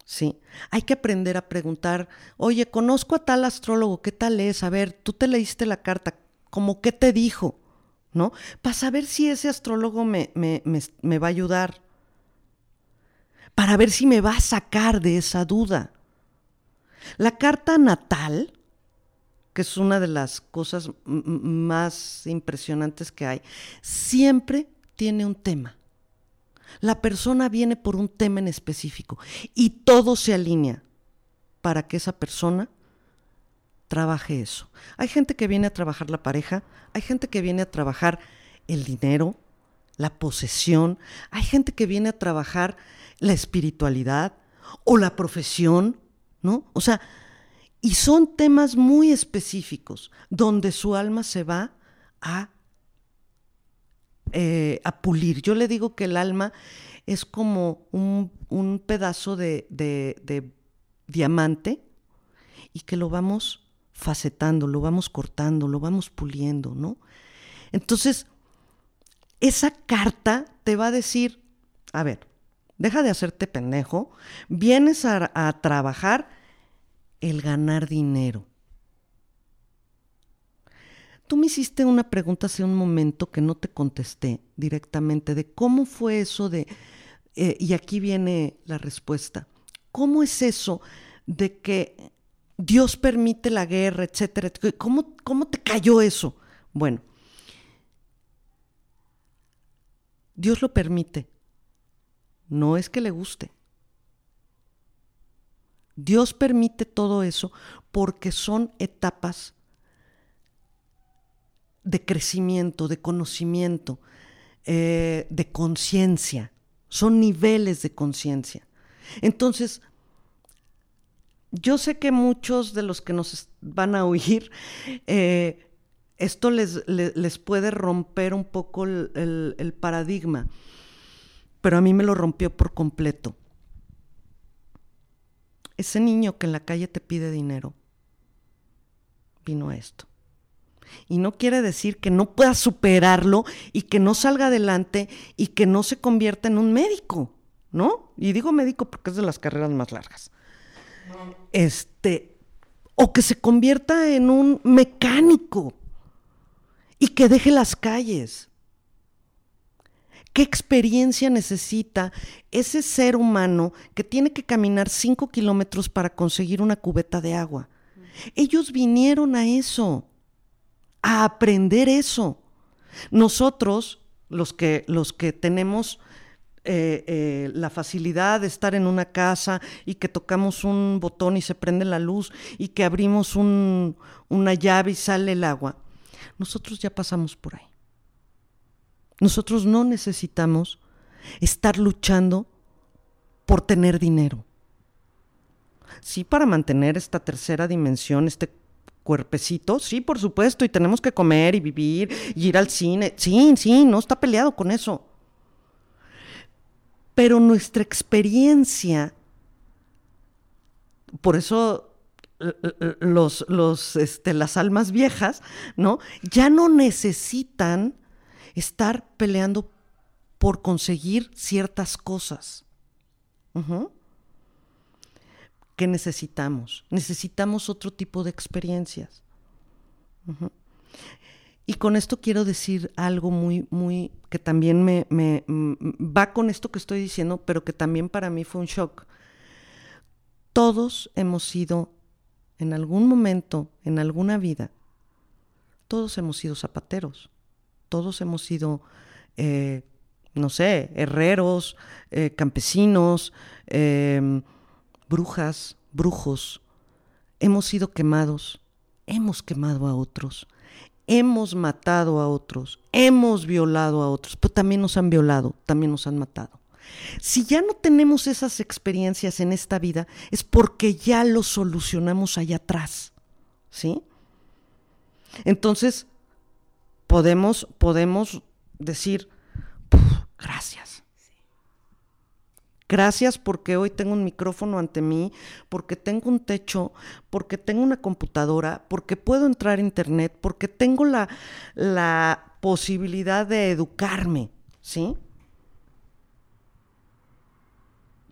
Speaker 3: Sí, hay que aprender a preguntar, oye, conozco a tal astrólogo, ¿qué tal es? A ver, tú te leíste la carta, ¿cómo qué te dijo? ¿No? Para saber si ese astrólogo me, me, me va a ayudar para ver si me va a sacar de esa duda. La carta natal, que es una de las cosas más impresionantes que hay, siempre tiene un tema. La persona viene por un tema en específico y todo se alinea para que esa persona trabaje eso. Hay gente que viene a trabajar la pareja, hay gente que viene a trabajar el dinero, la posesión, hay gente que viene a trabajar la espiritualidad o la profesión, ¿no? O sea, y son temas muy específicos donde su alma se va a, eh, a pulir. Yo le digo que el alma es como un, pedazo de, de diamante y que lo vamos facetando, lo vamos cortando, lo vamos puliendo, ¿no? Entonces, esa carta te va a decir, a ver, Deja de hacerte pendejo. Vienes a, trabajar el ganar dinero. Tú me hiciste una pregunta hace un momento que no te contesté directamente de cómo fue eso de, eh, y aquí viene la respuesta, ¿cómo es eso de que Dios permite la guerra, etcétera? ¿Cómo, cómo te cayó eso? Bueno, Dios lo permite no es que le guste. Dios permite todo eso porque son etapas de crecimiento, de conocimiento, eh, de conciencia. Son niveles de conciencia. Entonces, yo sé que muchos de los que nos van a oír, eh, esto les, les, puede romper un poco el paradigma, pero a mí me lo rompió por completo. Ese niño que en la calle te pide dinero vino a esto. Y no quiere decir que no pueda superarlo y que no salga adelante y que no se convierta en un médico, ¿no? Y digo médico porque es de las carreras más largas. Este, o que se convierta en un mecánico y que deje las calles. ¿Qué experiencia necesita ese ser humano que tiene que caminar cinco kilómetros para conseguir una cubeta de agua? Ellos vinieron a eso, a aprender eso. Nosotros, los que, los que tenemos eh, eh, la facilidad de estar en una casa y que tocamos un botón y se prende la luz y que abrimos una llave y sale el agua, nosotros ya pasamos por ahí. Nosotros no necesitamos estar luchando por tener dinero. Sí, para mantener esta tercera dimensión, este cuerpecito, sí, por supuesto, y tenemos que comer y vivir y ir al cine. Sí, sí, no está peleado con eso. Pero nuestra experiencia, por eso los, los, este, las almas viejas, ¿no? Ya no necesitan estar peleando por conseguir ciertas cosas. ¿Qué necesitamos? Necesitamos otro tipo de experiencias. Y con esto quiero decir algo muy, muy, que también me, me, va con esto que estoy diciendo, pero que también para mí fue un shock. Todos hemos sido, en algún momento, en alguna vida, todos hemos sido zapateros todos hemos sido, eh, no sé, herreros, eh, campesinos, em, brujas, brujos. Hemos sido quemados, hemos quemado a otros, hemos matado a otros, hemos violado a otros, pero también nos han violado, también nos han matado. Si ya no tenemos esas experiencias en esta vida, es porque ya lo solucionamos allá atrás, ¿sí? Entonces, podemos, podemos decir, gracias. Gracias porque hoy tengo un micrófono ante mí, porque tengo un techo, porque tengo una computadora, porque puedo entrar a internet, porque tengo la, la posibilidad de educarme, ¿sí?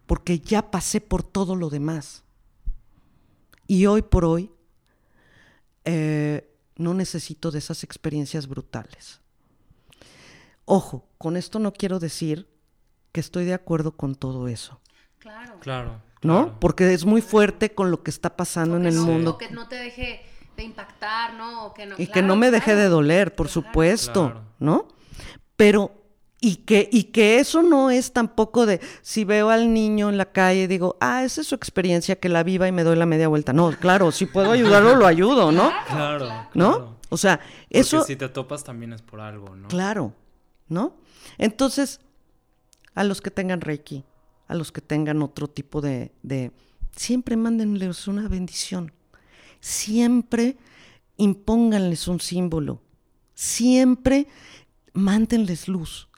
Speaker 3: Porque ya pasé por todo lo demás. Y hoy por hoy, eh, no necesito de esas experiencias brutales. Ojo, con esto no quiero decir que estoy de acuerdo con todo eso.
Speaker 2: Claro. Claro.
Speaker 3: ¿No? Porque es muy fuerte con lo que está pasando en el mundo.
Speaker 1: que no te deje de impactar, ¿no?
Speaker 3: y que no me deje de doler, por supuesto, ¿no? Pero y que, y que eso no es tampoco de si veo al niño en la calle digo, ah, esa es su experiencia, que la viva y me doy la media vuelta. No, claro, si puedo ayudarlo, lo ayudo, ¿no?
Speaker 2: Claro.
Speaker 3: ¿No? O sea, eso.
Speaker 2: Porque si te topas también es por algo, ¿no?
Speaker 3: Claro, ¿no? Entonces, a los que tengan Reiki, a los que tengan otro tipo de. de siempre mándenles una bendición. Siempre impónganles un símbolo. Siempre mándenles luz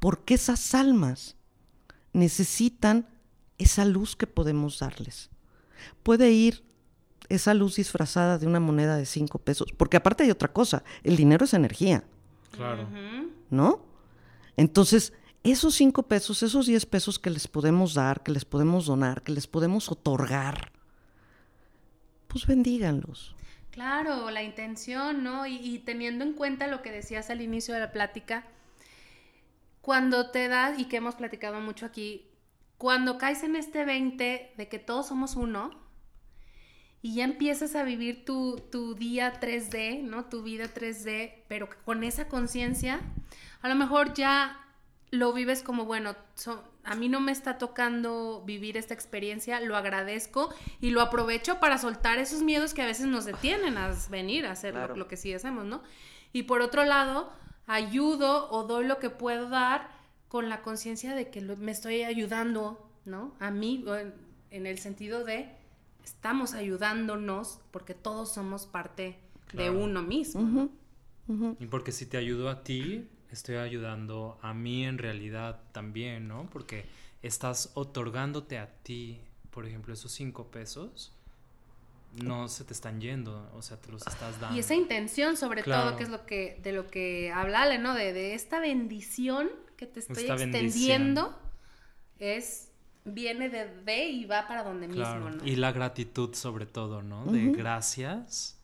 Speaker 3: porque esas almas necesitan esa luz que podemos darles. Puede ir esa luz disfrazada de una moneda de cinco pesos, porque aparte hay otra cosa, el dinero es energía.
Speaker 2: Claro.
Speaker 3: ¿No? Entonces, esos cinco pesos, esos diez pesos que les podemos dar, que les podemos donar, que les podemos otorgar, pues bendíganlos.
Speaker 1: Claro, la intención, ¿no? Y, y teniendo en cuenta lo que decías al inicio de la plática, cuando te das, y que hemos platicado mucho aquí, cuando caes en este 20 de que todos somos uno, y ya empiezas a vivir tu, día 3D, ¿no? Tu vida 3D, pero con esa conciencia, a lo mejor ya lo vives como, bueno, a mí no me está tocando vivir esta experiencia, lo agradezco y lo aprovecho para soltar esos miedos que a veces nos detienen a venir a hacer lo, lo, que sí hacemos, ¿no? Y por otro lado, ayudo o doy lo que puedo dar con la conciencia de que me estoy ayudando, ¿no? A mí, en, el sentido de estamos ayudándonos porque todos somos parte de uno mismo.
Speaker 2: Y porque si te ayudo a ti, estoy ayudando a mí en realidad también, ¿no? Porque estás otorgándote a ti, por ejemplo, esos cinco pesos, no se te están yendo, o sea, te los estás dando.
Speaker 1: Y esa intención, sobre todo, que es lo que, de lo que habla ¿no? De, de esta bendición que te estoy extendiendo, es viene de, de, y va para donde mismo, ¿no?
Speaker 2: Y la gratitud sobre todo, ¿no? De gracias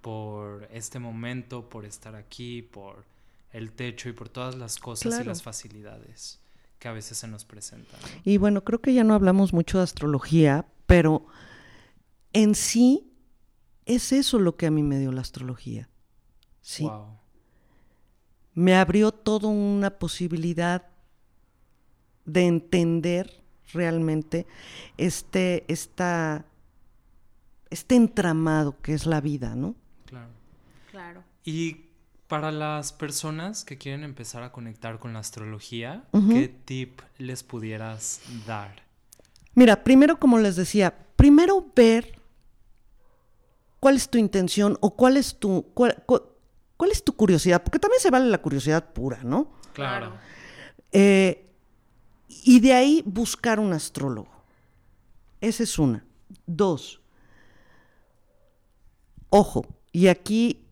Speaker 2: por este momento, por estar aquí, por el techo y por todas las cosas y las facilidades que a veces se nos presentan.
Speaker 3: Y bueno, creo que ya no hablamos mucho de astrología, pero en sí es eso lo que a mí me dio la astrología. Sí. Me abrió toda una posibilidad de entender realmente este, esta, este entramado que es la vida, ¿no?
Speaker 2: Claro.
Speaker 1: Claro.
Speaker 2: Y para las personas que quieren empezar a conectar con la astrología, ¿qué tip les pudieras dar?
Speaker 3: Mira, primero, como les decía, primero ver cuál es tu intención o cuál es tu, cuál, es tu curiosidad, porque también se vale la curiosidad pura, ¿no?
Speaker 2: Claro.
Speaker 3: Eh, y de ahí buscar un astrólogo. Esa es una. Dos. Ojo, y aquí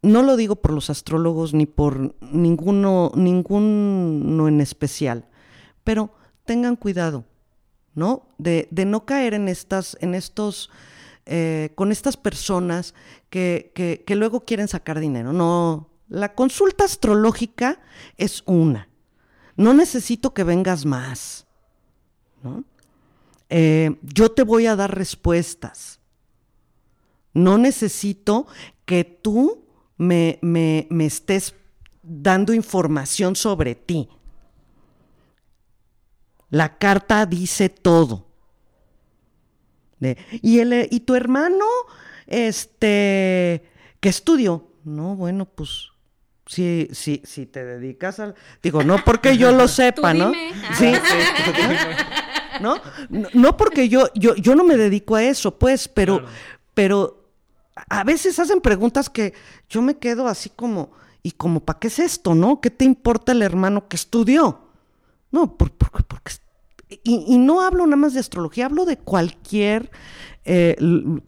Speaker 3: no lo digo por los astrólogos ni por ninguno, ninguno en especial, pero tengan cuidado, ¿no? De, de no caer en estas, en estos eh, con estas personas que, que, luego quieren sacar dinero. No, la consulta astrológica es una. No necesito que vengas más. Eh, yo te voy a dar respuestas. No necesito que tú me, me, me estés dando información sobre ti. La carta dice todo y, el, y tu hermano, este, ¿qué estudió? No, bueno, pues si, si, si te dedicas al... Digo, no porque yo lo sepa, ¿no? Sí, ¿no? ¿no? porque yo, yo, yo no me dedico a eso, pues, pero, pero a veces hacen preguntas que yo me quedo así como, ¿y como para qué es esto, no? ¿Qué te importa el hermano que estudió? No, porque, porque y, no hablo nada más de astrología, hablo de cualquier eh,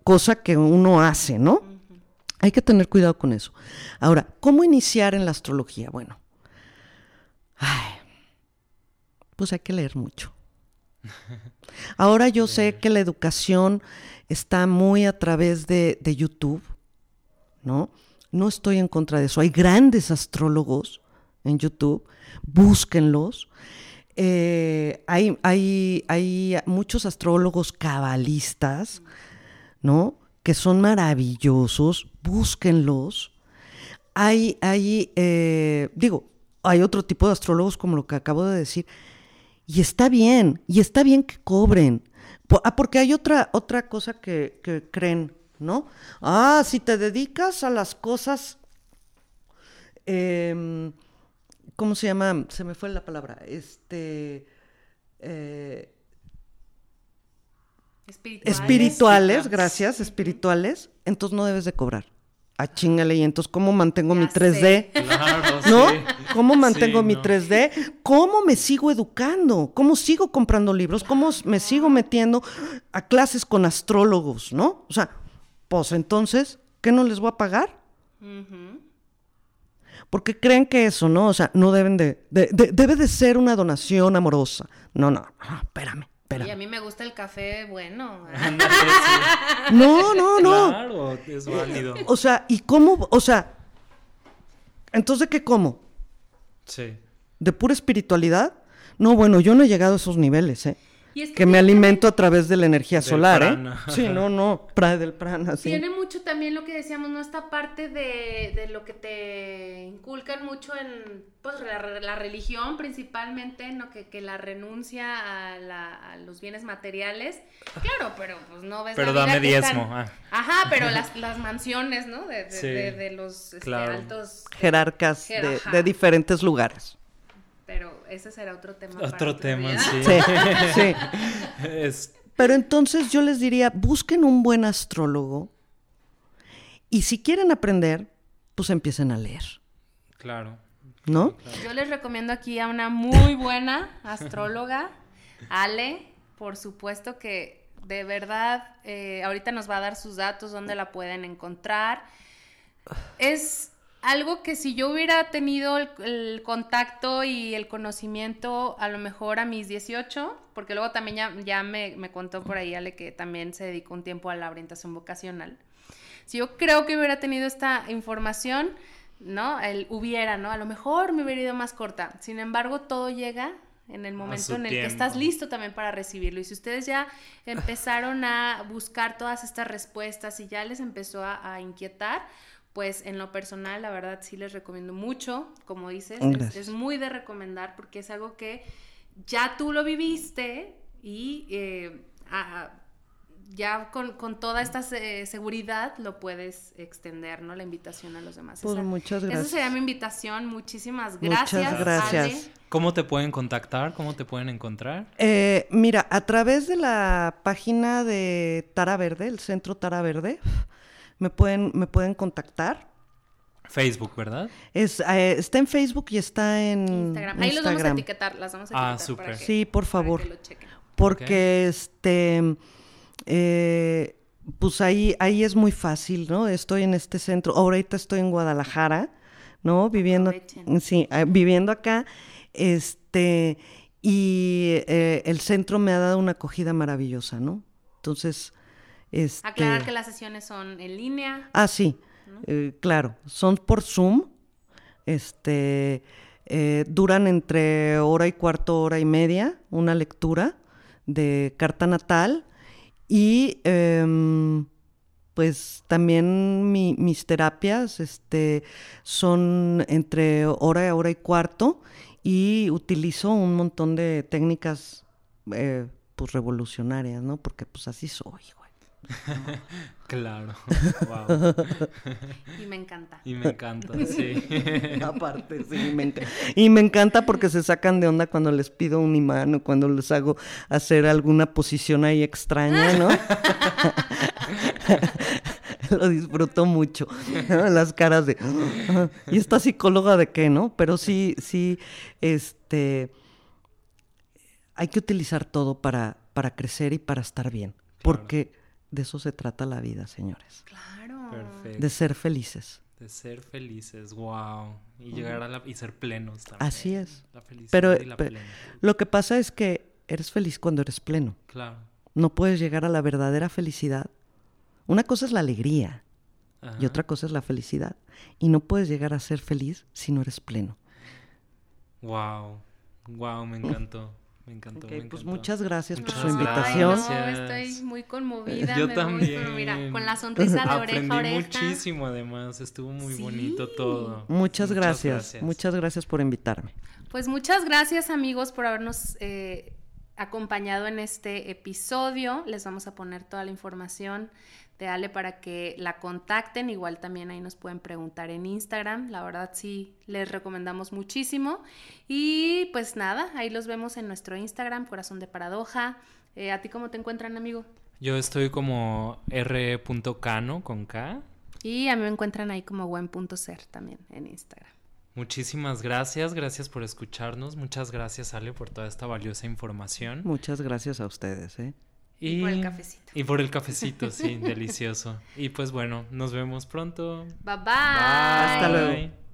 Speaker 3: cosa que uno hace, ¿no? Hay que tener cuidado con eso. Ahora, ¿cómo iniciar en la astrología? Bueno, pues hay que leer mucho. Ahora yo sé que la educación está muy a través de, de YouTube, ¿no? No estoy en contra de eso. Hay grandes astrólogos en YouTube, búsquenlos. Eh, hay, hay, hay muchos astrólogos cabalistas, ¿no? Que son maravillosos, búsquenlos. Hay, hay eh, digo, hay otro tipo de astrólogos como lo que acabo de decir, y está bien, y está bien que cobren. Ah, porque hay otra, otra cosa que, que creen, ¿no? Ah, si te dedicas a las cosas eh, ¿cómo se llama? Se me fue la palabra. Este. Eh, espirituales. gracias, espirituales. Entonces no debes de cobrar. Ah, chingale, y entonces, ¿cómo mantengo mi 3D?
Speaker 2: Claro,
Speaker 3: ¿No? ¿Cómo mantengo mi 3D? ¿Cómo me sigo educando? ¿Cómo sigo comprando libros? ¿Cómo me sigo metiendo a clases con astrólogos? ¿No? O sea, pues entonces, ¿qué no les voy a pagar? Porque creen que eso, ¿no? O sea, no deben de, debe de ser una donación amorosa. No, no, no, espérame. espérame.
Speaker 1: Y a mí me gusta el café bueno.
Speaker 3: no, no, no.
Speaker 2: Claro, es válido.
Speaker 3: O sea, ¿y cómo? O sea, entonces, ¿qué como?
Speaker 2: Sí.
Speaker 3: ¿De pura espiritualidad? No, bueno, yo no he llegado a esos niveles, ¿eh?
Speaker 1: Y es
Speaker 3: que me alimento a través de la energía
Speaker 2: Del
Speaker 3: solar,
Speaker 2: prana.
Speaker 3: ¿eh? Sí, no, no, pra del prana, sí.
Speaker 1: Tiene mucho también lo que decíamos, ¿no? Esta parte de, de lo que te inculcan mucho en pues, la, la religión principalmente, ¿no? Que, que la renuncia a, la- a los bienes materiales. Claro, pero pues no ves
Speaker 2: Pero
Speaker 1: la
Speaker 2: dame diezmo.
Speaker 1: están-
Speaker 2: ah.
Speaker 1: Ajá, pero las, las mansiones, ¿no? De, de,
Speaker 2: Sí,
Speaker 1: de- de los este,
Speaker 2: claro.
Speaker 1: altos...
Speaker 3: Jerarcas de diferentes lugares.
Speaker 1: Pero ese será otro tema. para
Speaker 2: Otro tema, sí.
Speaker 3: Sí, sí.
Speaker 2: Es,
Speaker 3: Pero entonces yo les diría, busquen un buen astrólogo y si quieren aprender, pues empiecen a leer,
Speaker 2: claro.
Speaker 3: ¿no?
Speaker 1: Yo les recomiendo aquí a una muy buena astróloga, Ale, por supuesto que de verdad eh, ahorita nos va a dar sus datos, dónde la pueden encontrar. Es algo que si yo hubiera tenido el, el contacto y el conocimiento a lo mejor a mis 18, porque luego también ya, ya me, me contó por ahí Ale que también se dedicó un tiempo a la orientación vocacional. Si yo creo que hubiera tenido esta información, ¿no? El hubiera, ¿no? A lo mejor me hubiera ido más corta. Sin embargo, todo llega en el momento en el que estás listo también para recibirlo. Y si ustedes ya empezaron a buscar todas estas respuestas y ya les empezó a, a inquietar, pues en lo personal, la verdad sí les recomiendo mucho, como dices, es,
Speaker 3: Gracias.
Speaker 1: es muy de recomendar porque es algo que ya tú lo viviste y eh, a- ya con, con toda esta se- seguridad lo puedes extender, ¿no? La invitación a los demás.
Speaker 3: Pues
Speaker 1: Esa-
Speaker 3: muchas
Speaker 1: Esa
Speaker 3: gracias.
Speaker 1: sería mi invitación. Muchísimas
Speaker 3: Muchas
Speaker 1: gracias.
Speaker 3: gracias.
Speaker 1: Ale.
Speaker 2: ¿Cómo te pueden contactar? ¿Cómo te pueden encontrar?
Speaker 3: Eh, mira, a través de la página de Tara Verde, el centro Tara Verde, me pueden, me pueden contactar.
Speaker 2: Facebook, ¿verdad?
Speaker 3: Es, eh, está en Facebook y está en
Speaker 1: Instagram. Ahí los vamos a etiquetar. Las vamos a
Speaker 2: Ah,
Speaker 1: etiquetar.
Speaker 2: súper.
Speaker 1: para que-
Speaker 3: Sí, por
Speaker 1: para
Speaker 3: favor.
Speaker 1: que lo chequen.
Speaker 3: Porque este eh, pues ahí, ahí es muy fácil, ¿no? Estoy en este centro, ahorita estoy en Guadalajara, ¿no? Viviendo,
Speaker 1: Aprovechen.
Speaker 3: sí, ah, viviendo acá, este, y eh, el centro me ha dado una acogida maravillosa, ¿no? Entonces, este...
Speaker 1: Aclarar que las sesiones son en línea.
Speaker 3: Ah, sí, eh, claro, son por Zoom, este, eh, duran entre hora y cuarto, hora y media, una lectura de carta natal y em, pues también mi- mis terapias este, son entre hora y hora y cuarto y utilizo un montón de técnicas eh, pues revolucionarias, ¿no? Porque pues así soy.
Speaker 2: Claro. Wow.
Speaker 1: Y me encanta.
Speaker 2: Y me encanta, sí.
Speaker 3: Aparte, sí, me enc- y me encanta porque se sacan de onda cuando les pido un imán o cuando les hago hacer alguna posición ahí extraña, ¿no? Lo disfruto mucho, ¿no? Las caras de... "Ah, ¿Y esta psicóloga de qué, no? Pero sí, sí, este... Hay que utilizar todo para, para crecer y para estar bien, porque de eso se trata la vida, señores,
Speaker 1: Claro.
Speaker 2: Perfecto.
Speaker 3: de ser felices.
Speaker 2: De ser felices, wow. Y llegar a la... y ser plenos también.
Speaker 3: Así es.
Speaker 2: La felicidad
Speaker 3: Pero,
Speaker 2: y la
Speaker 3: pe-
Speaker 2: plenitud.
Speaker 3: lo que pasa es que eres feliz cuando eres pleno.
Speaker 2: Claro.
Speaker 3: No puedes llegar a la verdadera felicidad. Una cosa es la alegría
Speaker 2: Ajá.
Speaker 3: y otra cosa es la felicidad. Y no puedes llegar a ser feliz si no eres pleno.
Speaker 2: Wow. Wow, me encantó. Me encantó,
Speaker 3: Ok,
Speaker 2: me
Speaker 3: pues
Speaker 2: encantó.
Speaker 3: muchas gracias por
Speaker 2: Muchas
Speaker 3: su
Speaker 1: Ay,
Speaker 3: invitación.
Speaker 1: no,
Speaker 2: Gracias.
Speaker 1: estoy muy conmovida.
Speaker 2: Yo
Speaker 1: me voy,
Speaker 2: también.
Speaker 1: pero mira, con la sonrisa de
Speaker 2: Aprendí
Speaker 1: oreja a oreja.
Speaker 2: muchísimo además, estuvo muy
Speaker 1: Sí.
Speaker 2: bonito todo.
Speaker 3: Muchas gracias, muchas gracias por invitarme.
Speaker 1: Pues muchas gracias amigos por habernos eh, acompañado en este episodio. Les vamos a poner toda la información de Ale para que la contacten. Igual también ahí nos pueden preguntar en Instagram. La verdad sí les recomendamos muchísimo. Y pues nada, ahí los vemos en nuestro Instagram, Corazón de Paradoja. Eh, ¿A ti cómo te encuentran, amigo?
Speaker 2: Yo estoy como r.cano con K.
Speaker 1: Y a mí me encuentran ahí como buen.ser también en Instagram.
Speaker 2: Muchísimas gracias, gracias por escucharnos. Muchas gracias, Ale, por toda esta valiosa información.
Speaker 3: Muchas gracias a ustedes. ¿eh?
Speaker 1: Y por el cafecito.
Speaker 2: Y por el cafecito, sí, delicioso. Y pues bueno, nos vemos pronto.
Speaker 1: Bye bye.
Speaker 2: Bye.
Speaker 3: Hasta luego.